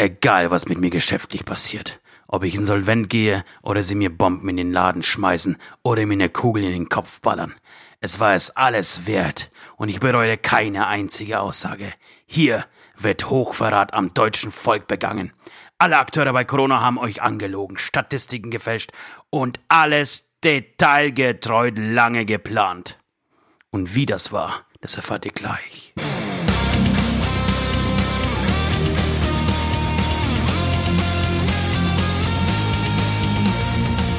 Egal, was mit mir geschäftlich passiert. Ob ich insolvent gehe oder sie mir Bomben in den Laden schmeißen oder mir eine Kugel in den Kopf ballern. Es war es alles wert und ich bereue keine einzige Aussage. Hier wird Hochverrat am deutschen Volk begangen. Alle Akteure bei Corona haben euch angelogen, Statistiken gefälscht und alles detailgetreu lange geplant. Und wie das war, das erfahrt ihr gleich.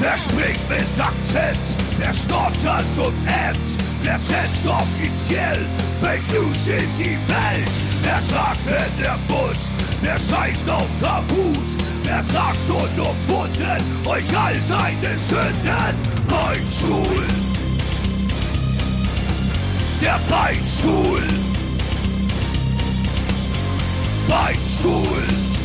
Wer spricht mit Akzent? Wer stottert und ämmt? Wer setzt offiziell Fake News in die Welt? Wer sagt in der Bus? Wer scheißt auf Tabus? Wer sagt unumwunden euch all seine Sünden? Beinstuhl! Der Beinstuhl! Beinstuhl!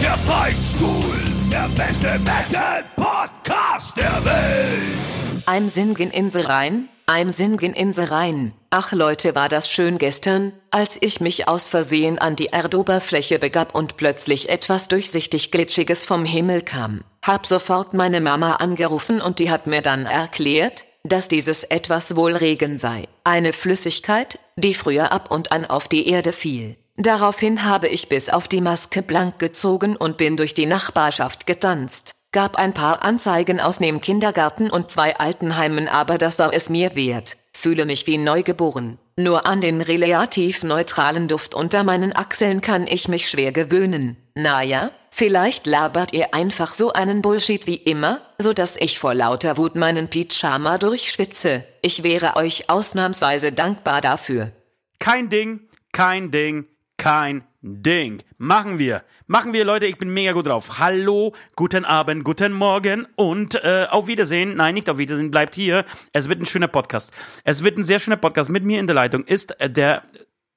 Der Beinstuhl, der beste Metal-Podcast der Welt. I'm singen in the Rhein, I'm singen in the Rhein. Ach Leute, war das schön gestern, als ich mich aus Versehen an die Erdoberfläche begab und plötzlich etwas durchsichtig Glitschiges vom Himmel kam. Hab sofort meine Mama angerufen und die hat mir dann erklärt, dass dieses etwas wohl Regen sei. Eine Flüssigkeit, die früher ab und an auf die Erde fiel. Daraufhin habe ich bis auf die Maske blank gezogen und bin durch die Nachbarschaft getanzt. Gab ein paar Anzeigen aus dem Kindergarten und zwei Altenheimen, aber das war es mir wert. Fühle mich wie neugeboren. Nur an den relativ neutralen Duft unter meinen Achseln kann ich mich schwer gewöhnen. Naja, vielleicht labert ihr einfach so einen Bullshit wie immer, so dass ich vor lauter Wut meinen Pyjama durchschwitze. Ich wäre euch ausnahmsweise dankbar dafür. Kein Ding, kein Ding, kein Ding. Machen wir. Machen wir, Leute. Ich bin mega gut drauf. Hallo, guten Abend, guten Morgen und äh, auf Wiedersehen. Nein, nicht auf Wiedersehen. Bleibt hier. Es wird ein schöner Podcast. Es wird ein sehr schöner Podcast. Mit mir in der Leitung ist der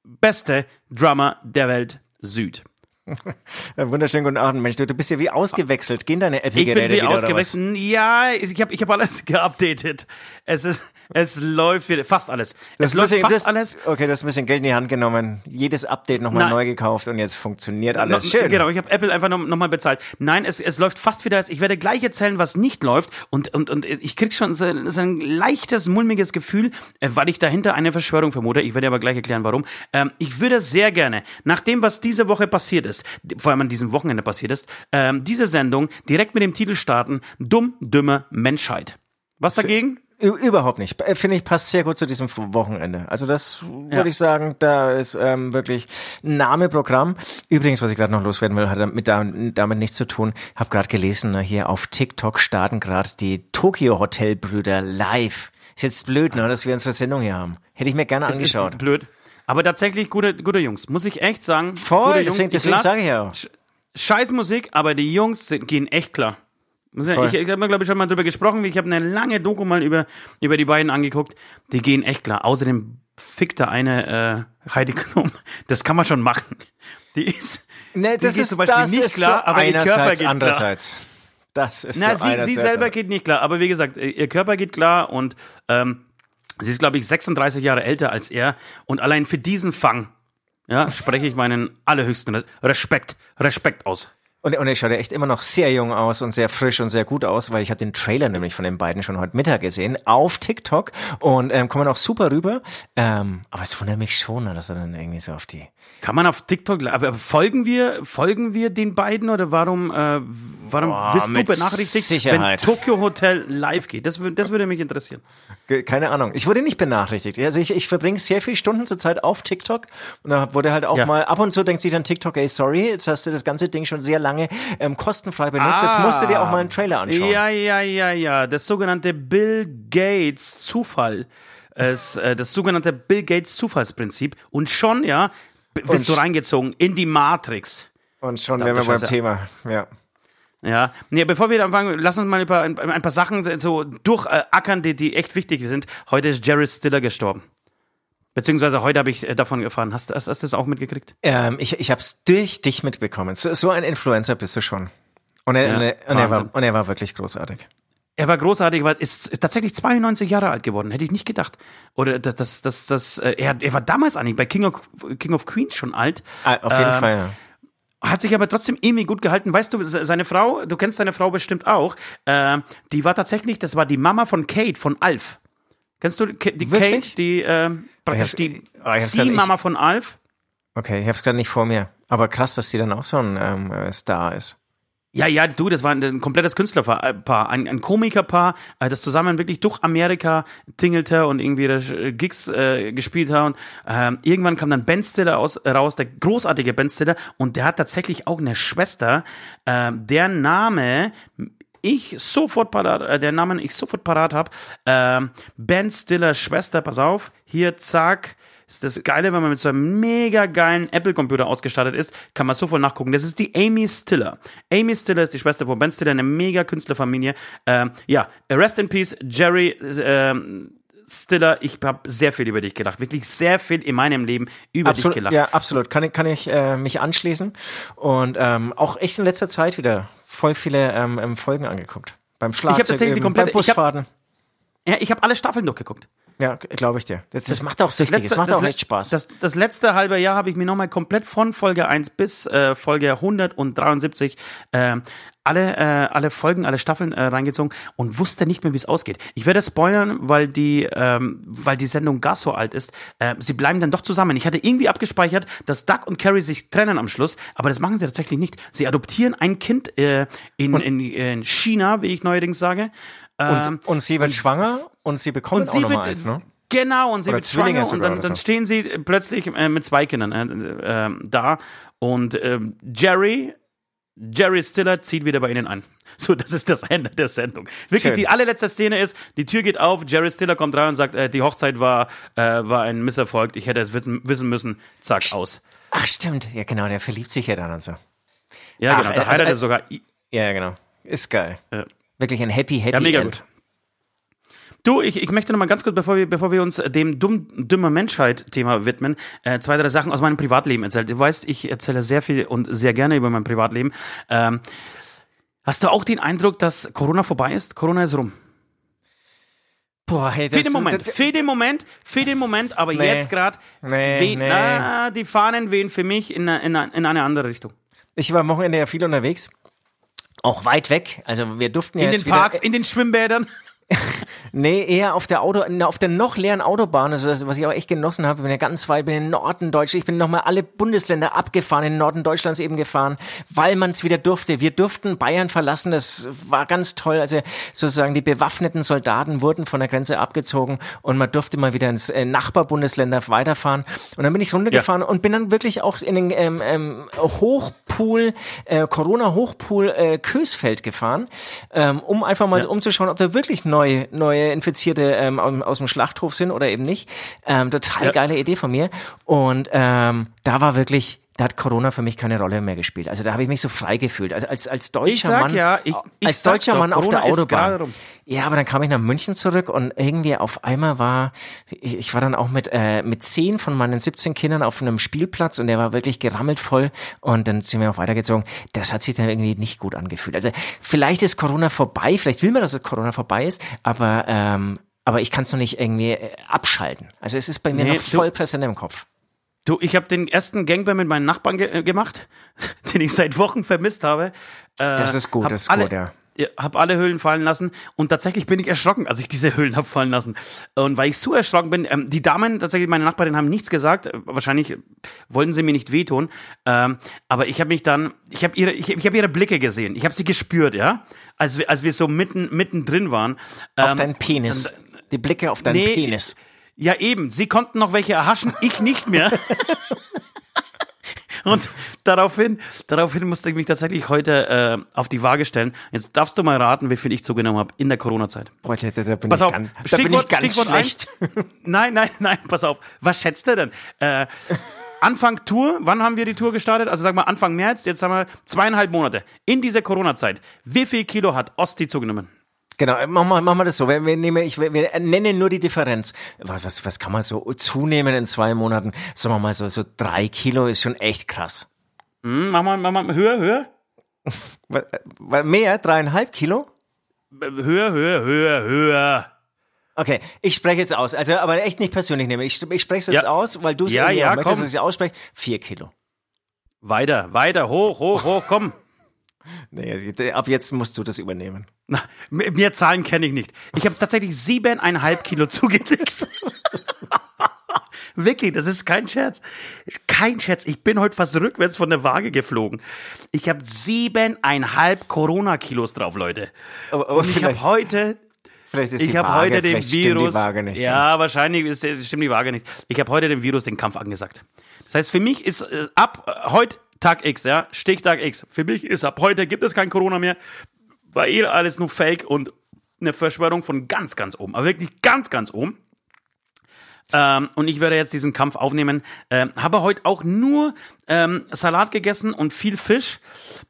beste Drummer der Welt Süd. Wunderschönen guten Abend, Mensch. Du, du bist ja wie ausgewechselt. Gehen deine Apple-Geräte Ich bin wie wieder, ausgewechselt. Ja, ich habe ich hab alles geupdatet. Es ist, es läuft wieder, fast alles. Das es läuft bisschen, fast das, alles. Okay, du hast ein bisschen Geld in die Hand genommen, jedes Update nochmal Nein. neu gekauft und jetzt funktioniert alles. Schön. Genau, ich habe Apple einfach nochmal noch mal bezahlt. Nein, es, es läuft fast wieder. Ich werde gleich erzählen, was nicht läuft. Und, und, und ich krieg schon so, so ein leichtes, mulmiges Gefühl, äh, weil ich dahinter eine Verschwörung vermute. Ich werde aber gleich erklären, warum. Ähm, ich würde sehr gerne, nach dem, was diese Woche passiert ist, vor allem an diesem Wochenende passiert ist, ähm, diese Sendung direkt mit dem Titel starten, Dumm, dümmer Menschheit. Was dagegen? Überhaupt nicht. Äh, Finde ich, passt sehr gut zu diesem Wochenende. Also das Ja. würde ich sagen, da ist ähm, wirklich Name Programm. Übrigens, was ich gerade noch loswerden will, hat damit, damit, nichts zu tun. Hab gerade gelesen, ne, hier auf TikTok starten gerade die Tokyo Hotel Brüder live. Ist jetzt blöd, ne, dass wir unsere Sendung hier haben. Hätte ich mir gerne Das ist angeschaut. blöd. Aber tatsächlich gute, gute Jungs. Muss ich echt sagen. Voll, Jungs. deswegen, deswegen sage ich ja auch. Scheiß Musik, aber die Jungs sind, gehen echt klar. Ich, ich habe glaube ich, schon mal drüber gesprochen. Ich habe eine lange Doku mal über, über die beiden angeguckt. Die gehen echt klar. Außerdem fickt da eine äh, Heidi Klum. Das kann man schon machen. Die ist, Nee, die das geht ist, zum Beispiel das nicht ist klar, so aber ihr Körper geht klar. andererseits. Das ist Na, so sie, sie selber geht nicht klar. Aber wie gesagt, ihr Körper geht klar und ähm, sie ist, glaube ich, 36 Jahre älter als er. Und allein für diesen Fang ja, spreche ich meinen allerhöchsten Re- Respekt, Respekt aus. Und, und er schaut ja echt immer noch sehr jung aus und sehr frisch und sehr gut aus, weil ich habe den Trailer nämlich von den beiden schon heute Mittag gesehen auf TikTok und ähm, kommen auch super rüber. Ähm, aber es wundert mich schon, ne, dass er dann irgendwie so auf die Kann man auf TikTok, aber folgen wir, folgen wir den beiden oder warum, äh, warum Boah, wirst du benachrichtigt, Sicherheit. wenn Tokyo Hotel live geht? Das, das würde mich interessieren. Keine Ahnung. Ich wurde nicht benachrichtigt. Also ich, ich verbringe sehr viele Stunden zur Zeit auf TikTok und da wurde halt auch Ja. mal ab und zu denkt sich dann TikTok, ey, sorry, jetzt hast du das ganze Ding schon sehr lange ähm, kostenfrei benutzt. Jetzt musst du dir auch mal einen Trailer anschauen. Ah. Ja, ja, ja, ja. Das sogenannte Bill Gates Zufall. Es, äh, das sogenannte Bill Gates Zufallsprinzip. Und schon, ja, b- Und wirst du reingezogen in die Matrix. Und schon wären wir beim. Thema. Ja. Ja, nee, bevor wir anfangen, lass uns mal ein, ein paar Sachen so durchackern, die, die echt wichtig sind. Heute ist Jared Stiller gestorben. Beziehungsweise heute habe ich äh, davon erfahren. Hast, hast, hast du das auch mitgekriegt? Ähm, ich ich habe es durch dich mitbekommen. So, so ein Influencer bist du schon. Und er, Ja, und, er, und, er war, und er war wirklich großartig. Er war großartig, war ist, ist tatsächlich 92 Jahre alt geworden, hätte ich nicht gedacht. Oder das, das, das, das äh, er, er war damals eigentlich bei King of, King of Queens schon alt. Ah, auf jeden Ähm, Fall, ja. Hat sich aber trotzdem irgendwie gut gehalten. Weißt du, se- seine Frau, du kennst seine Frau bestimmt auch, äh, die war tatsächlich, das war die Mama von Kate, von Alf. Kennst du die Wirklich? Kate, die äh, praktisch die Ziehmama von Alf? Okay, ich hab's gerade nicht vor mir. Aber krass, dass die dann auch so ein ähm, äh, Star ist. Ja, ja, du, das war ein, ein komplettes Künstlerpaar, ein, ein Komikerpaar, äh, das zusammen wirklich durch Amerika tingelte und irgendwie äh, Gigs äh, gespielt hat. Und, ähm, irgendwann kam dann Ben Stiller aus, raus, der großartige Ben Stiller, und der hat tatsächlich auch eine Schwester, ähm, deren Name ich sofort parat, äh, der Namen ich sofort parat habe. Ähm, ben Stiller Schwester, pass auf, hier zack. Ist das Geile, wenn man mit so einem mega geilen Apple-Computer ausgestattet ist, kann man sofort nachgucken. Das ist die Amy Stiller. Amy Stiller ist die Schwester von Ben Stiller, eine mega Künstlerfamilie. Ähm, ja, rest in peace, Jerry ähm, Stiller. Ich habe sehr viel über dich gedacht. Wirklich sehr viel in meinem Leben über dich Absolut, gelacht. ja, absolut. Kann ich, kann ich äh, mich anschließen. Und ähm, auch echt in letzter Zeit wieder voll viele ähm, ähm, Folgen angeguckt. Beim Schlagzeug, tatsächlich die komplette- beim ich hab-. Ja, ich habe alle Staffeln durchgeguckt. Ja, glaube ich dir. Das, das macht auch süchtig. Das, macht auch le- echt Spaß. Das, das letzte halbe Jahr habe ich mir nochmal komplett von Folge 1 bis äh, Folge 173 äh, alle, äh, alle Folgen, alle Staffeln äh, reingezogen und wusste nicht mehr, wie es ausgeht. Ich werde spoilern, weil die, ähm, weil die Sendung gar so alt ist. Äh, sie bleiben dann doch zusammen. Ich hatte irgendwie abgespeichert, dass Doug und Carrie sich trennen am Schluss, aber das machen sie tatsächlich nicht. Sie adoptieren ein Kind äh, in, in, in China, wie ich neuerdings sage. Ähm, und, und sie wird schwanger und sie bekommt und auch sie noch wird eins, ne? genau und sie Oder wird Zwillinge schwanger und dann, dann stehen sie äh, plötzlich äh, mit zwei Kindern äh, äh, da und ähm, Jerry Jerry Stiller zieht wieder bei ihnen ein. So, das ist das Ende der Sendung. Wirklich, Schön. die allerletzte Szene ist, die Tür geht auf, Jerry Stiller kommt rein und sagt, äh, die Hochzeit war, äh, war ein Misserfolg, ich hätte es wissen, müssen, zack, aus. Ach, stimmt. Ja, genau. Der verliebt sich ja dann und so. Ja, Ach, genau, da also- heiratet sogar. ja, genau. Ist geil. Ja. Wirklich ein happy, happy Ja, mega End. gut. Du, ich, ich möchte noch mal ganz kurz, bevor wir, bevor wir uns dem dumm, dümmer Menschheit-Thema widmen, äh, zwei, drei Sachen aus meinem Privatleben erzählen. Du weißt, ich erzähle sehr viel und sehr gerne über mein Privatleben. Ähm, hast du auch den Eindruck, dass Corona vorbei ist? Corona ist rum. Boah, hey, Für das den Moment, das- für den Moment, für den Moment, aber Nee. jetzt gerade, Nee, nee. die Fahnen wehen für mich in, in, in eine andere Richtung. Ich war am Wochenende ja viel unterwegs. Auch weit weg. Also wir durften ja In den wieder, Parks, in den Schwimmbädern. Nee, eher auf der Auto, auf der noch leeren Autobahn, also das, was ich auch echt genossen habe. Ich bin ja ganz weit, bin in den Norden Deutschlands, ich bin nochmal alle Bundesländer abgefahren, in den Norden Deutschlands eben gefahren, weil man es wieder durfte. Wir durften Bayern verlassen, das war ganz toll. Also sozusagen die bewaffneten Soldaten wurden von der Grenze abgezogen und man durfte mal wieder ins äh, Nachbarbundesländer weiterfahren. Und dann bin ich runtergefahren und bin dann wirklich auch in den ähm, ähm, Hochpool, äh, Corona-Hochpool äh, Kösfeld gefahren, ähm, um einfach mal so umzuschauen, ob da wirklich neue, neue Infizierte ähm, aus, dem Schlachthof sind oder eben nicht. Ähm, total Ja. geile Idee von mir. Und ähm, da war wirklich, da hat Corona für mich keine Rolle mehr gespielt. Also da habe ich mich so frei gefühlt. Also als, als deutscher Ich sag Mann, ja, ich- ich als deutscher doch, Mann auf der Corona Autobahn. Ja, aber dann kam ich nach München zurück und irgendwie auf einmal war, ich ich war dann auch mit, äh, mit zehn von meinen 17 Kindern auf einem Spielplatz und der war wirklich gerammelt voll und dann sind wir auch weitergezogen. Das hat sich dann irgendwie nicht gut angefühlt. Also vielleicht ist Corona vorbei, vielleicht will man, dass es Corona vorbei ist, aber, ähm, aber ich kann es noch nicht irgendwie äh, abschalten. Also es ist bei mir Nee, noch voll präsent im Kopf. Du, ich habe den ersten Gangbang mit meinen Nachbarn ge äh, gemacht, den ich seit Wochen vermisst habe. Äh, Das ist gut, das ist alle, gut, ja. Hab alle Höhlen fallen lassen und tatsächlich bin ich erschrocken, als ich diese Höhlen hab fallen lassen. Und weil ich so erschrocken bin, ähm, die Damen, tatsächlich meine Nachbarin, haben nichts gesagt. Äh, Wahrscheinlich wollten sie mir nicht wehtun. Ähm, aber ich habe mich dann, ich habe ihre, ich, ich habe ihre Blicke gesehen. Ich habe sie gespürt, ja, als wir, als wir so mitten mittendrin waren. Auf Ähm, deinen Penis. Die Blicke auf deinen nee, Penis. Ja, eben. Sie konnten noch welche erhaschen, ich nicht mehr. Und daraufhin, daraufhin musste ich mich tatsächlich heute äh, auf die Waage stellen. Jetzt darfst du mal raten, wie viel ich zugenommen habe in der Corona-Zeit. Boah, da, da, da bin Pass ich auf, ganz, da bin Stichwort, ich ganz Stichwort schlecht. eins. Nein, nein, nein, pass auf. Was schätzt du denn? Äh, Anfang Tour, wann haben wir die Tour gestartet? Also sag mal Anfang März, jetzt haben wir zweieinhalb Monate. In dieser Corona-Zeit, wie viel Kilo hat Osti zugenommen? Genau, machen wir, machen wir das so. Wir, wir, nehmen, ich, wir, nennen nur die Differenz. Was, was, kann man so zunehmen in zwei Monaten? Sagen wir mal so, so drei Kilo ist schon echt krass. Hm, mach mal, mach mal höher, höher. Mehr, dreieinhalb Kilo? Höher, höher, höher, höher. Okay, ich spreche es aus. Also, aber echt nicht persönlich nehmen. Ich, ich spreche es jetzt Ja. aus, weil du es Ja, ja, möchtest, komm. dass ich es ausspreche. Vier Kilo. Weiter, weiter, hoch, hoch, hoch, komm. Nee, ab jetzt musst du das übernehmen. Na, mehr Zahlen kenne ich nicht. Ich habe tatsächlich siebeneinhalb Kilo zugelegt. Wirklich, das ist kein Scherz. Kein Scherz. Ich bin heute fast rückwärts von der Waage geflogen. Ich habe siebeneinhalb Corona-Kilos drauf, Leute. Aber, aber Und ich habe heute vielleicht ist Ich habe heute den Virus. Ja, ganz. wahrscheinlich ist, stimmt die Waage nicht. Ich habe heute dem Virus den Kampf angesagt. Das heißt, für mich ist äh, ab äh, heute Tag X, ja, Stichtag X. Für mich ist ab heute gibt es kein Corona mehr, weil eh alles nur Fake und eine Verschwörung von ganz, ganz oben. Aber wirklich ganz, ganz oben. Ähm, und ich werde jetzt diesen Kampf aufnehmen. Ähm, habe heute auch nur ähm, Salat gegessen und viel Fisch.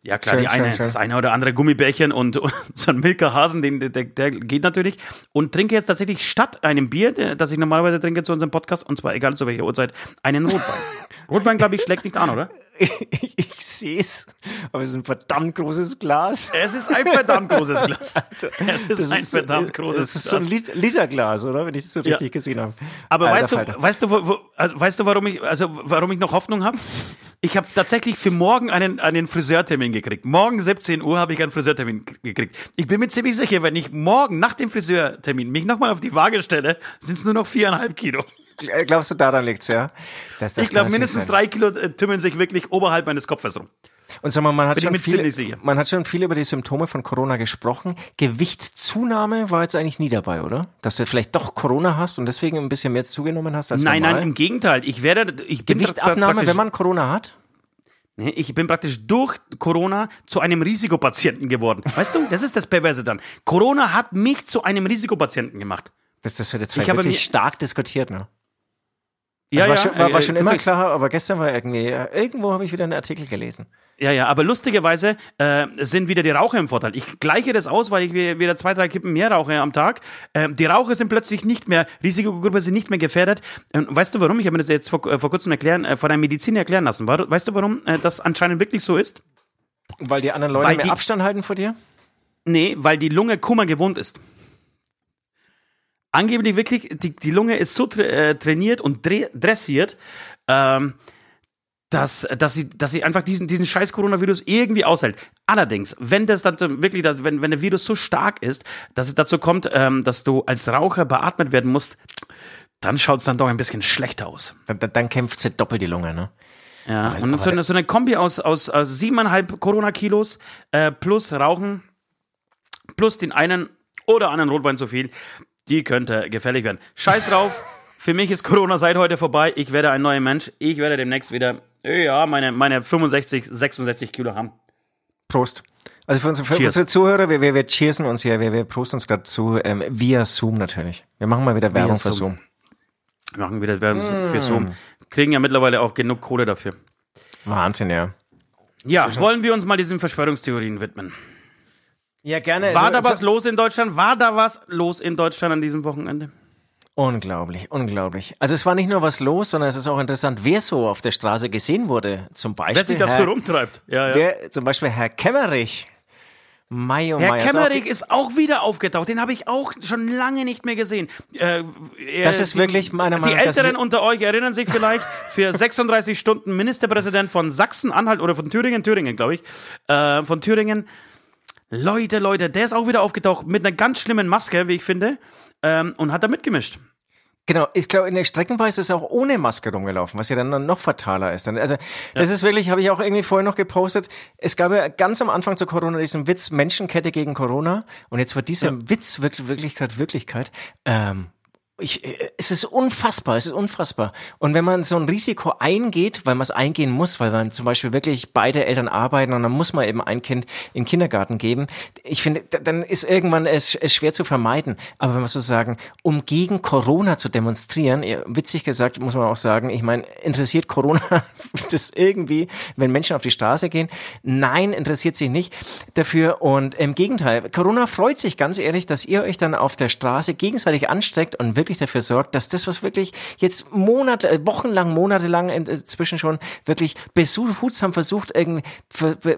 Ja klar, Schön, die eine, schön, schön. das eine oder andere Gummibärchen und, und so ein Milka Hasen, den, der, der geht natürlich. Und trinke jetzt tatsächlich statt einem Bier, der, das ich normalerweise trinke zu unserem Podcast, und zwar egal zu welcher Uhrzeit, einen Rotwein. Rotwein, glaube ich, schlägt nicht an, oder? ich, ich sehe es, aber es ist ein verdammt großes Glas. Es ist ein verdammt großes Glas. Es ist Das ein verdammt großes Das ist so ein Glas. Lit Literglas, oder? Wenn ich das so richtig gesehen habe. Aber Alter weißt du, weißt du, wo, wo, also weißt du, warum ich, also warum ich noch Hoffnung habe? Ich habe tatsächlich für morgen einen, einen Friseurtermin gekriegt. Morgen 17 Uhr habe ich einen Friseurtermin gekriegt. Ich bin mir ziemlich sicher, wenn ich morgen nach dem Friseurtermin mich nochmal auf die Waage stelle, sind es nur noch viereinhalb Kilo. Glaubst du, daran liegt's, ja? Das, das Ich glaube, mindestens natürlich drei Kilo äh, tümmeln sich wirklich oberhalb meines Kopfes rum. sein. Und sag mal, man hat, schon viel, man hat schon viel über die Symptome von Corona gesprochen. Gewichtszunahme war jetzt eigentlich nie dabei, oder? Dass du vielleicht doch Corona hast und deswegen ein bisschen mehr zugenommen hast als Nein, normal. nein, im Gegenteil. Ich werde, ich Gewichtabnahme, wenn man Corona hat? Nee, Ich bin praktisch durch Corona zu einem Risikopatienten geworden. Weißt du, das ist das Perverse dann. Corona hat mich zu einem Risikopatienten gemacht. Das, das wird jetzt Ich habe wirklich stark diskutiert, ne? Ja, Das war schon, war, war äh, schon immer tatsächlich. klar, aber gestern war irgendwie, äh, irgendwo habe ich wieder einen Artikel gelesen. Ja, ja, aber lustigerweise äh, sind wieder die Raucher im Vorteil. Ich gleiche das aus, weil ich wieder zwei, drei Kippen mehr rauche am Tag. Ähm, die Raucher sind plötzlich nicht mehr, Risikogruppe sind nicht mehr gefährdet. Ähm, weißt du warum? Ich habe mir das jetzt vor, äh, vor kurzem erklären, äh, von einem Mediziner erklären lassen. Weißt du warum äh, das anscheinend wirklich so ist? Weil die anderen Leute Weil mehr die- Abstand halten vor dir? Nee, weil die Lunge Kummer gewohnt ist. Angeblich wirklich, die, die Lunge ist so tra äh, trainiert und dre dressiert, ähm, dass, dass, sie, dass sie einfach diesen, diesen scheiß Coronavirus irgendwie aushält. Allerdings, wenn das dann wirklich, wenn, wenn der Virus so stark ist, dass es dazu kommt, ähm, dass du als Raucher beatmet werden musst, dann schaut es dann doch ein bisschen schlechter aus. Dann, dann, dann kämpft sie doppelt die Lunge, ne? Ja, und so eine, so eine Kombi aus, aus, aus siebeneinhalb Corona-Kilos äh, plus Rauchen plus den einen oder anderen Rotwein zu viel, die könnte gefährlich werden. Scheiß drauf. Für mich ist Corona seit heute vorbei. Ich werde ein neuer Mensch. Ich werde demnächst wieder, ja, meine, meine 65, 66 Kilo haben. Prost. Also für unsere, für unsere Zuhörer, wir, wir, wir cheersen uns hier, wir, wir prosten uns gerade zu, ähm, via Zoom natürlich. Wir machen mal wieder Werbung für Zoom. Zoom. Wir machen wieder Werbung für Zoom. Kriegen ja mittlerweile auch genug Kohle dafür. Wahnsinn, ja. Ja, wollen wir uns mal diesen Verschwörungstheorien widmen. Ja, gerne. War Also, da was los in Deutschland? War da was los in Deutschland an diesem Wochenende? Unglaublich, unglaublich. Also es war nicht nur was los, sondern es ist auch interessant, wer so auf der Straße gesehen wurde. Zum Beispiel, Wer sich das Herr, so rumtreibt. Ja, ja. wer, zum Beispiel Herr Kemmerich. Mai, oh Herr Mai, also Kemmerich auch- ist auch wieder aufgetaucht. Den habe ich auch schon lange nicht mehr gesehen. Äh, er- Das ist die, wirklich meiner Die Meinung nach- das Älteren ist- unter euch erinnern sich vielleicht, für 36 Stunden Ministerpräsident von Sachsen-Anhalt oder von Thüringen, Thüringen, glaube ich, äh, von Thüringen. Leute, Leute, der ist auch wieder aufgetaucht mit einer ganz schlimmen Maske, wie ich finde, ähm, und hat da mitgemischt. Genau, ich glaube, in der Streckenweise ist er auch ohne Maske rumgelaufen, was ja dann noch fataler ist. Also, das ist wirklich, habe ich auch irgendwie vorher noch gepostet. Es gab ja ganz am Anfang zu Corona diesen Witz Menschenkette gegen Corona. Und jetzt wird dieser Witz wirklich, wirklich gerade Wirklichkeit. Ähm, ich, äh, es ist unfassbar, es ist unfassbar. Und wenn man so ein Risiko eingeht, weil man es eingehen muss, weil man zum Beispiel wirklich beide Eltern arbeiten und dann muss man eben ein Kind in den Kindergarten geben, ich finde, da- dann ist irgendwann es, es schwer zu vermeiden. Aber wenn man so sagen, um gegen Corona zu demonstrieren, witzig gesagt, muss man auch sagen, ich meine, interessiert Corona das irgendwie, wenn Menschen auf die Straße gehen? Nein, interessiert sich nicht dafür. Und im Gegenteil, Corona freut sich ganz ehrlich, dass ihr euch dann auf der Straße gegenseitig ansteckt und wirklich wirklich dafür sorgt, dass das, was wirklich jetzt Monate, äh, wochenlang, monatelang inzwischen schon wirklich behutsam versucht, irgendwie,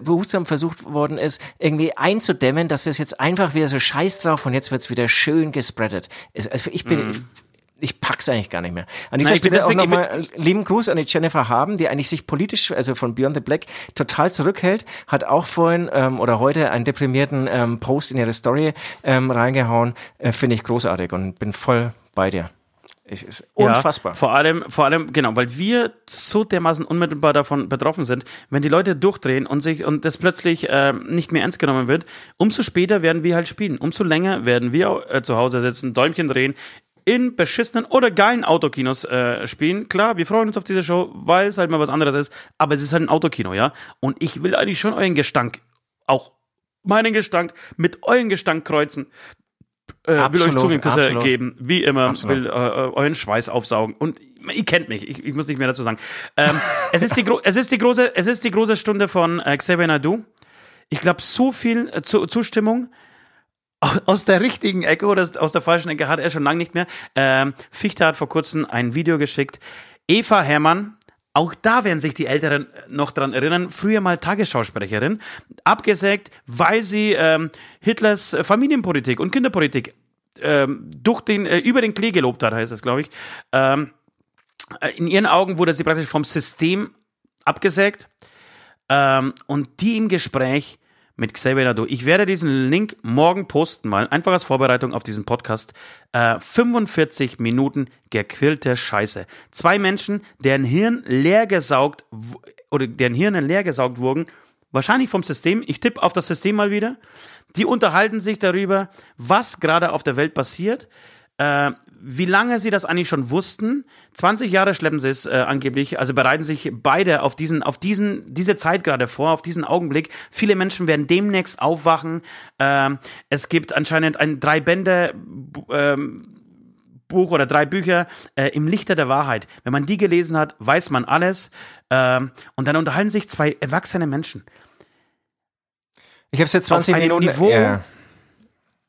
behutsam versucht worden ist, irgendwie einzudämmen, dass es jetzt einfach wieder so scheiß drauf und jetzt wird's wieder schön gespreadet. Also ich bin, mm ich pack's eigentlich gar nicht mehr. An dieser Nein, Stelle auch nochmal lieben Gruß an die Jennifer Haben, die eigentlich sich politisch, also von Beyond the Black, total zurückhält, hat auch vorhin ähm, oder heute einen deprimierten ähm, Post in ihre Story ähm, reingehauen. Äh, Finde ich großartig und bin voll bei dir. Es ist unfassbar. Ja, vor allem, vor allem, genau, weil wir so dermaßen unmittelbar davon betroffen sind, wenn die Leute durchdrehen und sich und das plötzlich äh, nicht mehr ernst genommen wird, umso später werden wir halt spielen. Umso länger werden wir äh, zu Hause sitzen, Däumchen drehen, in beschissenen oder geilen Autokinos äh, spielen. Klar, wir freuen uns auf diese Show, weil es halt mal was anderes ist, aber es ist halt ein Autokino, ja. Und ich will eigentlich schon euren Gestank, auch meinen Gestank, mit euren Gestank kreuzen. Äh, absolut, will euch Zungenküsse geben, wie immer, absolut. will äh, euren Schweiß aufsaugen. Und ihr kennt mich, ich, ich muss nicht mehr dazu sagen. Ähm, es, ist die es, ist die große, es ist die große Stunde von äh, Xavier Nadu. Ich glaube, so viel äh, zu, Zustimmung aus der richtigen Ecke oder aus der falschen Ecke hat er schon lange nicht mehr. Ähm, Fichte hat vor kurzem ein Video geschickt. Eva Herrmann, auch da werden sich die Älteren noch dran erinnern, früher mal Tagesschausprecherin, abgesägt, weil sie ähm, Hitlers Familienpolitik und Kinderpolitik ähm, durch den, äh, über den Klee gelobt hat, heißt das, glaube ich. Ähm, äh, in ihren Augen wurde sie praktisch vom System abgesägt. Ähm, und die im Gespräch mit Xavier Nadu. Ich werde diesen Link morgen posten, mal einfach als Vorbereitung auf diesen Podcast. Äh, 45 Minuten gequillte Scheiße. Zwei Menschen, deren Hirn leer gesaugt oder deren Hirne leer gesaugt wurden, wahrscheinlich vom System. Ich tippe auf das System mal wieder. Die unterhalten sich darüber, was gerade auf der Welt passiert äh, wie lange sie das eigentlich schon wussten. 20 Jahre schleppen sie es äh, angeblich, also bereiten sich beide auf diesen, auf diesen, diese Zeit gerade vor, auf diesen Augenblick. Viele Menschen werden demnächst aufwachen. Äh, es gibt anscheinend ein drei Bände ähm, Buch oder drei Bücher äh, im Lichter der Wahrheit. Wenn man die gelesen hat, weiß man alles. Äh, und dann unterhalten sich zwei erwachsene Menschen. Ich habe es jetzt 20 Minuten. Niveau, ja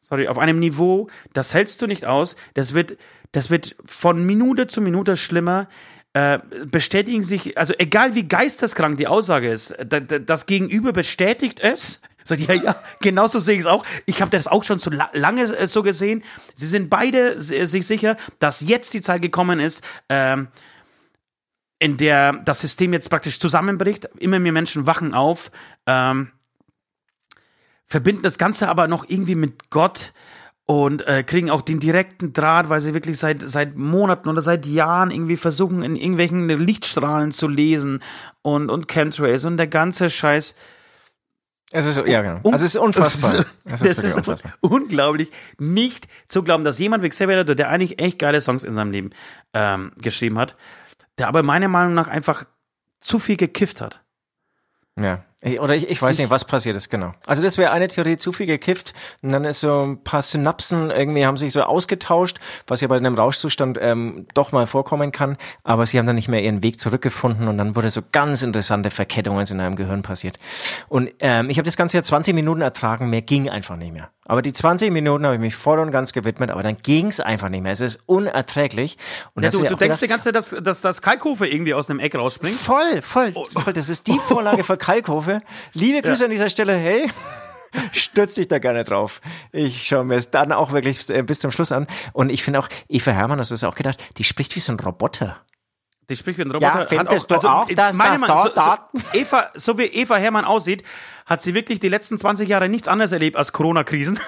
sorry, auf einem Niveau, das hältst du nicht aus. Das wird, das wird von Minute zu Minute schlimmer. Äh, bestätigen sich, also egal wie geisteskrank die Aussage ist, das Gegenüber bestätigt es. So, ja, ja, genau so sehe ich es auch. Ich habe das auch schon so lange äh, so gesehen. Sie sind beide sich sicher, dass jetzt die Zeit gekommen ist, ähm, in der das System jetzt praktisch zusammenbricht. Immer mehr Menschen wachen auf. Ähm, verbinden das Ganze aber noch irgendwie mit Gott und äh, kriegen auch den direkten Draht, weil sie wirklich seit, seit Monaten oder seit Jahren irgendwie versuchen, in irgendwelchen Lichtstrahlen zu lesen und, und Chemtrails und der ganze Scheiß. Es ist, ja, genau. Also es ist unfassbar. Es ist, das ist unfassbar. unglaublich, nicht zu glauben, dass jemand wie Xavier der eigentlich echt geile Songs in seinem Leben ähm, geschrieben hat, der aber meiner Meinung nach einfach zu viel gekifft hat. Ja. Oder ich, ich weiß nicht, was passiert ist, genau. Also das wäre eine Theorie, zu viel gekifft und dann ist so ein paar Synapsen irgendwie haben sich so ausgetauscht, was ja bei einem Rauschzustand ähm, doch mal vorkommen kann, aber sie haben dann nicht mehr ihren Weg zurückgefunden und dann wurde so ganz interessante Verkettungen in einem Gehirn passiert. Und ähm, ich habe das Ganze ja 20 Minuten ertragen, mehr ging einfach nicht mehr. Aber die 20 Minuten habe ich mich voll und ganz gewidmet, aber dann ging es einfach nicht mehr. Es ist unerträglich. Und ja, du, du denkst die ganze Zeit, dass, dass das Kalkofe irgendwie aus einem Eck rausspringt? Voll, voll, oh. voll. Das ist die Vorlage für Kalkofe. Liebe Grüße ja. an dieser Stelle. Hey. Stürzt dich da gerne drauf. Ich schaue mir es dann auch wirklich äh, bis zum Schluss an. Und ich finde auch, Eva Hermann, hast du es auch gedacht, die spricht wie so ein Roboter. Die spricht wie ein Roboter. Ja, findest auch, du also, auch, dass meine das da, so, so, Eva, so wie Eva Hermann aussieht, hat sie wirklich die letzten 20 Jahre nichts anderes erlebt als Corona-Krisen.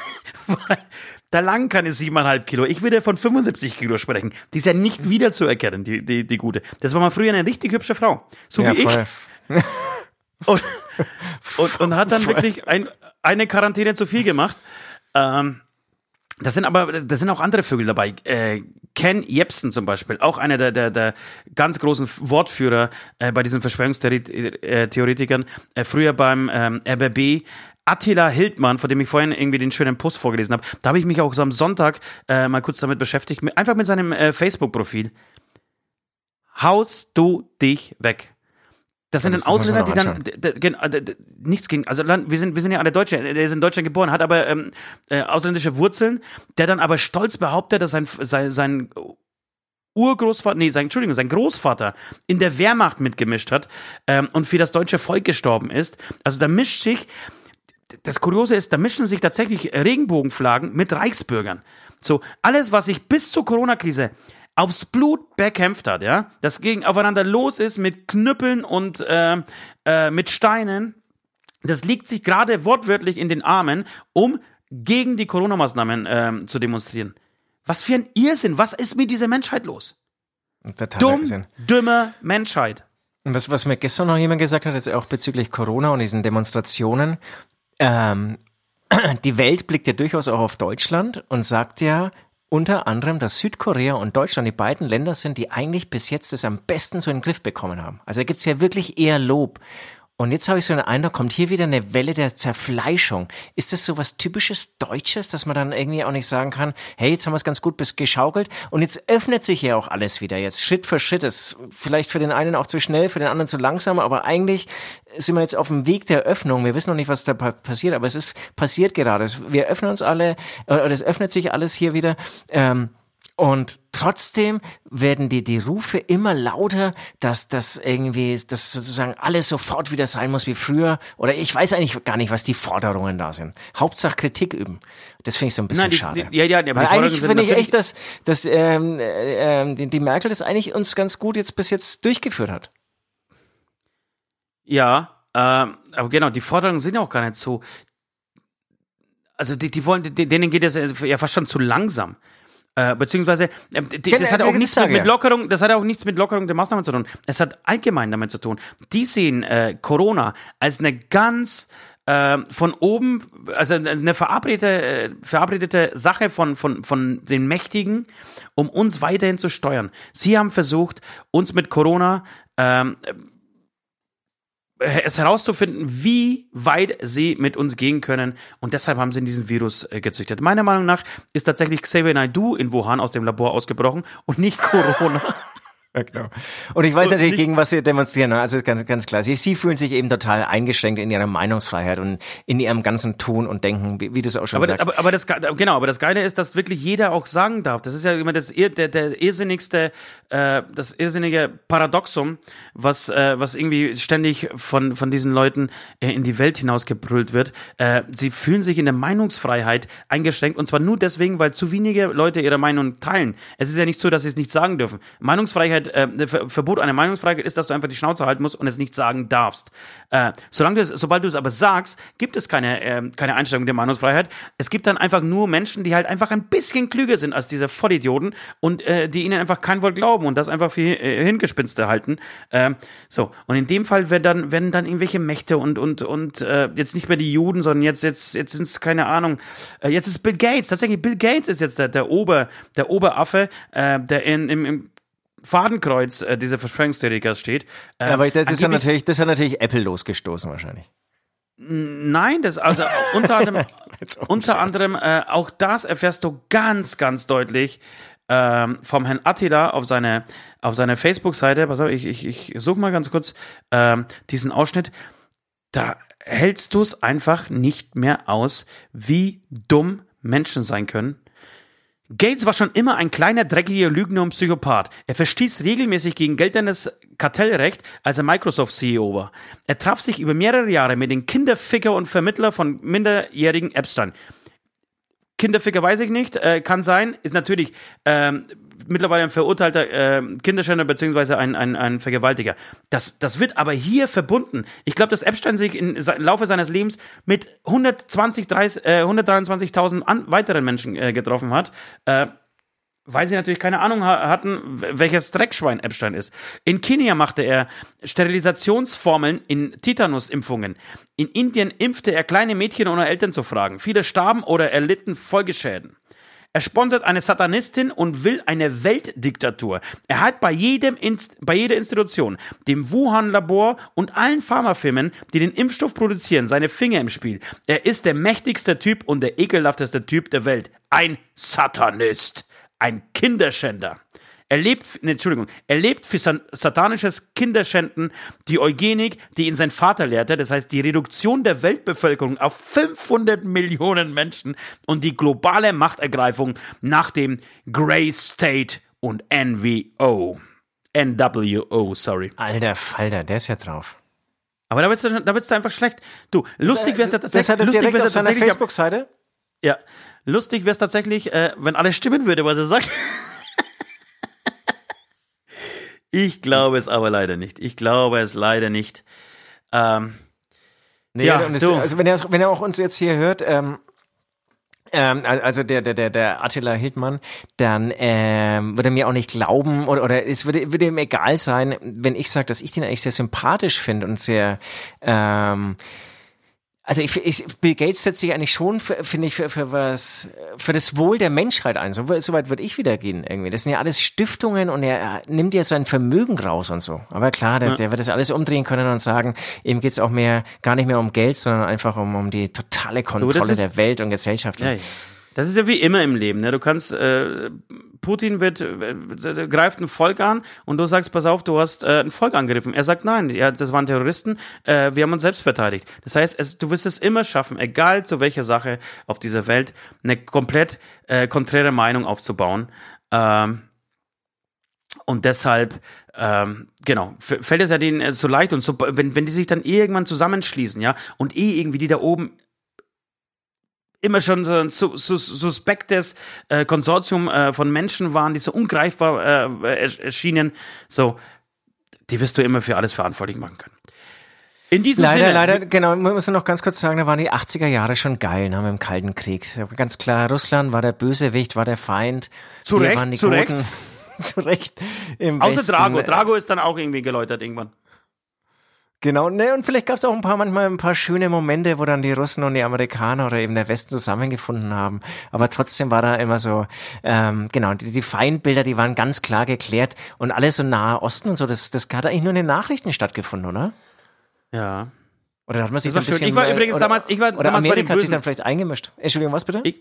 da lang kann es siebeneinhalb Kilo. Ich würde von 75 Kilo sprechen. Die ist ja nicht wiederzuerkennen, die, die, die gute. Das war mal früher eine richtig hübsche Frau. So ja, wie voll. ich. Und, und, und, hat dann wirklich ein, eine Quarantäne zu viel gemacht. Ähm, das sind aber, das sind auch andere Vögel dabei. Äh, Ken Jebsen zum Beispiel, auch einer der, der, der ganz großen Wortführer äh, bei diesen Verschwörungstheoretikern, äh, früher beim ähm, RBB. Attila Hildmann, von dem ich vorhin irgendwie den schönen Post vorgelesen habe, da habe ich mich auch so am Sonntag äh, mal kurz damit beschäftigt, einfach mit seinem äh, Facebook-Profil. Haust du dich weg? Das sind dann Ausländer, die dann d- d- gen- äh, nichts gegen. Also wir sind wir sind ja alle Deutsche. Der ist in Deutschland geboren, hat aber ähm, äh, ausländische Wurzeln. Der dann aber stolz behauptet, dass sein sein, sein Urgroßvater, nee, sein Entschuldigung, sein Großvater in der Wehrmacht mitgemischt hat ähm, und für das deutsche Volk gestorben ist. Also da mischt sich das Kuriose ist, da mischen sich tatsächlich Regenbogenflaggen mit Reichsbürgern. So, alles, was sich bis zur Corona-Krise aufs Blut bekämpft hat, ja, das gegen aufeinander los ist mit Knüppeln und äh, äh, mit Steinen, das liegt sich gerade wortwörtlich in den Armen, um gegen die Corona-Maßnahmen ähm, zu demonstrieren. Was für ein Irrsinn, was ist mit dieser Menschheit los? Totaler Dumm, Irrsinn. dumme Menschheit. Und was, was mir gestern noch jemand gesagt hat, jetzt auch bezüglich Corona und diesen Demonstrationen, ähm, die Welt blickt ja durchaus auch auf Deutschland und sagt ja unter anderem, dass Südkorea und Deutschland die beiden Länder sind, die eigentlich bis jetzt das am besten so in den Griff bekommen haben. Also da gibt's ja wirklich eher Lob. Und jetzt habe ich so einen Eindruck, kommt hier wieder eine Welle der Zerfleischung. Ist das so was typisches Deutsches, dass man dann irgendwie auch nicht sagen kann, hey, jetzt haben wir es ganz gut bis geschaukelt und jetzt öffnet sich ja auch alles wieder jetzt Schritt für Schritt. Ist vielleicht für den einen auch zu schnell, für den anderen zu langsam, aber eigentlich sind wir jetzt auf dem Weg der Öffnung. Wir wissen noch nicht, was da pa- passiert, aber es ist passiert gerade. Wir öffnen uns alle, oder es öffnet sich alles hier wieder. Ähm, und trotzdem werden die, die Rufe immer lauter, dass das irgendwie, dass sozusagen alles sofort wieder sein muss wie früher. Oder ich weiß eigentlich gar nicht, was die Forderungen da sind. Hauptsache Kritik üben. Das finde ich so ein bisschen Nein, die, schade. die, ja, ja, aber Weil eigentlich finde ich echt, dass, dass ähm, äh, ähm, die, die Merkel das eigentlich uns ganz gut jetzt bis jetzt durchgeführt hat. Ja, ähm, aber genau, die Forderungen sind ja auch gar nicht so. Also die, die wollen, denen geht es ja fast schon zu langsam. Äh, beziehungsweise, äh, die, Genau, das hat auch nichts mit. Lockerung, das hat auch nichts mit Lockerung der Maßnahmen zu tun. Es hat allgemein damit zu tun. Die sehen äh, Corona als eine ganz äh, von oben, also eine verabredete, äh, verabredete Sache von, von, von den Mächtigen, um uns weiterhin zu steuern. Sie haben versucht, uns mit Corona ähm, es herauszufinden, wie weit sie mit uns gehen können. Und deshalb haben sie diesen Virus äh, gezüchtet. Meiner Meinung nach ist tatsächlich Xavier Naidoo in Wuhan aus dem Labor ausgebrochen und nicht Corona. Ja, genau. Und ich weiß Und natürlich, gegen was sie demonstrieren. ne? Also ganz, ganz klar. Sie, sie fühlen sich eben total eingeschränkt in ihrer Meinungsfreiheit und in ihrem ganzen Tun und Denken, wie, wie du es auch schon Aber, sagst. aber, aber das Ge- genau, aber das Geile ist, dass wirklich jeder auch sagen darf. Das ist ja immer das der, der irrsinnigste, äh, das irrsinnige Paradoxum, was äh, was irgendwie ständig von von diesen Leuten äh, in die Welt hinausgebrüllt wird. Äh, sie fühlen sich in der Meinungsfreiheit eingeschränkt und zwar nur deswegen, weil zu wenige Leute ihre Meinung teilen. Es ist ja nicht so, dass sie es nicht sagen dürfen. Meinungsfreiheit, äh, Ver Verbot einer Meinungsfreiheit ist, dass du einfach die Schnauze halten musst und es nicht sagen darfst. Äh, solange du es, sobald du es aber sagst, gibt es keine äh, keine Einstellung der Meinungsfreiheit. Es gibt dann einfach nur Menschen, die halt einfach ein bisschen klüger sind als diese Vollidioten und äh, die ihnen einfach kein Wort glauben und das einfach für äh, Hingespinste halten. Ähm, so und in dem Fall werden dann werden dann irgendwelche Mächte und und und äh, jetzt nicht mehr die Juden, sondern jetzt jetzt jetzt sind es keine Ahnung. Äh, jetzt ist Bill Gates tatsächlich. Bill Gates ist jetzt der der Ober der Oberaffe, äh, der in im, im Fadenkreuz äh, dieser Verschwörungstheoretiker steht. Äh, aber das, das, hat angeblich- natürlich, das hat natürlich Apple losgestoßen wahrscheinlich. Nein, das also unter anderem, unter anderem äh, auch das erfährst du ganz, ganz deutlich ähm, vom Herrn Attila auf seine auf seiner Facebook-Seite. Pass auf, ich ich, ich suche mal ganz kurz ähm, diesen Ausschnitt. Da hältst du es einfach nicht mehr aus, wie dumm Menschen sein können. Gates war schon immer ein kleiner, dreckiger Lügner und Psychopath. Er verstieß regelmäßig gegen geltendes Kartellrecht, als er Microsoft-CEO war. Er traf sich über mehrere Jahre mit den Kinderficker und Vermittler von minderjährigen Epstein. Kinderficker weiß ich nicht, äh, kann sein, ist natürlich ähm, mittlerweile ein verurteilter äh, Kinderschänder beziehungsweise ein, ein, ein Vergewaltiger. Das, das wird aber hier verbunden. Ich glaube, dass Epstein sich im Laufe seines Lebens mit 120, 30, äh, 123.000 an- weiteren Menschen äh, getroffen hat. Äh, weil sie natürlich keine Ahnung ha hatten, welches Dreckschwein Epstein ist. In Kenia machte er Sterilisationsformeln in Titanusimpfungen. In Indien impfte er kleine Mädchen ohne Eltern zu fragen. Viele starben oder erlitten Folgeschäden. Er sponsert eine Satanistin und will eine Weltdiktatur. Er hat bei jedem Inst bei jeder Institution, dem Wuhan-Labor und allen Pharmafirmen, die den Impfstoff produzieren, seine Finger im Spiel. Er ist der mächtigste Typ und der ekelhafteste Typ der Welt. Ein Satanist. Ein Kinderschänder. Er lebt, ne, Entschuldigung, er lebt für satanisches Kinderschänden, die Eugenik, die ihn sein Vater lehrte, das heißt die Reduktion der Weltbevölkerung auf 500 Millionen Menschen und die globale Machtergreifung nach dem Grey State und NWO. NWO, sorry. Alter Falter, der ist ja drauf. Aber da wird's, da wird's da einfach schlecht. Du, lustig wär's ja Das tatsächlich, hat er lustig direkt auf ja seiner Facebook-Seite. ja, lustig wär's tatsächlich, äh, wenn alles stimmen würde, was er sagt. ich glaube es aber leider nicht. Ich glaube es leider nicht. Ähm, Nee, Ja, es, du. also wenn er, wenn er auch uns jetzt hier hört, ähm, ähm, also der, der, der, der Attila Hildmann, dann ähm, würde er mir auch nicht glauben oder, oder es würde, würde ihm egal sein, wenn ich sage, dass ich den eigentlich sehr sympathisch finde und sehr ähm, also ich, ich, Bill Gates setzt sich eigentlich schon, für- finde ich, für, für was, für das Wohl der Menschheit ein. So, so weit würde ich wieder gehen irgendwie. Das sind ja alles Stiftungen und er, er nimmt ja sein Vermögen raus und so. Aber klar, der, der wird das alles umdrehen können und sagen, ihm geht's auch mehr, gar nicht mehr um Geld, sondern einfach um, um die totale Kontrolle ist- der Welt und Gesellschaft. ja, ja. Das ist ja wie immer im Leben. Ne? Du kannst, äh, Putin wird, äh, greift ein Volk an und du sagst, pass auf, du hast äh, ein Volk angegriffen. Er sagt, nein, ja, das waren Terroristen, äh, wir haben uns selbst verteidigt. Das heißt, es, du wirst es immer schaffen, egal zu welcher Sache auf dieser Welt, eine komplett äh, konträre Meinung aufzubauen. Ähm, und deshalb, ähm, genau, fällt es ja denen äh, so leicht und so, wenn, wenn die sich dann irgendwann zusammenschließen, ja, und eh irgendwie die da oben immer schon so ein sus sus suspektes äh, Konsortium äh, von Menschen waren, die so ungreifbar äh, ersch- erschienen, so, die wirst du immer für alles verantwortlich machen können. In diesem Leider, Sinne, leider, genau, man muss noch ganz kurz sagen, da waren die 80er Jahre schon geil, ne, mit dem Kalten Krieg. Ganz klar, Russland war der Bösewicht, war der Feind. Zu Recht, zu Recht. Zu Recht. Außer Westen, Drago, äh, Drago ist dann auch irgendwie geläutert irgendwann. Genau, ne, und vielleicht gab es auch ein paar, manchmal ein paar schöne Momente, wo dann die Russen und die Amerikaner oder eben der Westen zusammengefunden haben. Aber trotzdem war da immer so, ähm, genau, die, die Feindbilder, die waren ganz klar geklärt und alles so nahe Osten und so, das, das hat eigentlich nur in den Nachrichten stattgefunden, oder? Ja. Oder hat man sich war dann ein bisschen, Ich war übrigens oder, damals- ich war oder damals bei Amerika den hat sich dann vielleicht eingemischt. Entschuldigung, was bitte? Ich,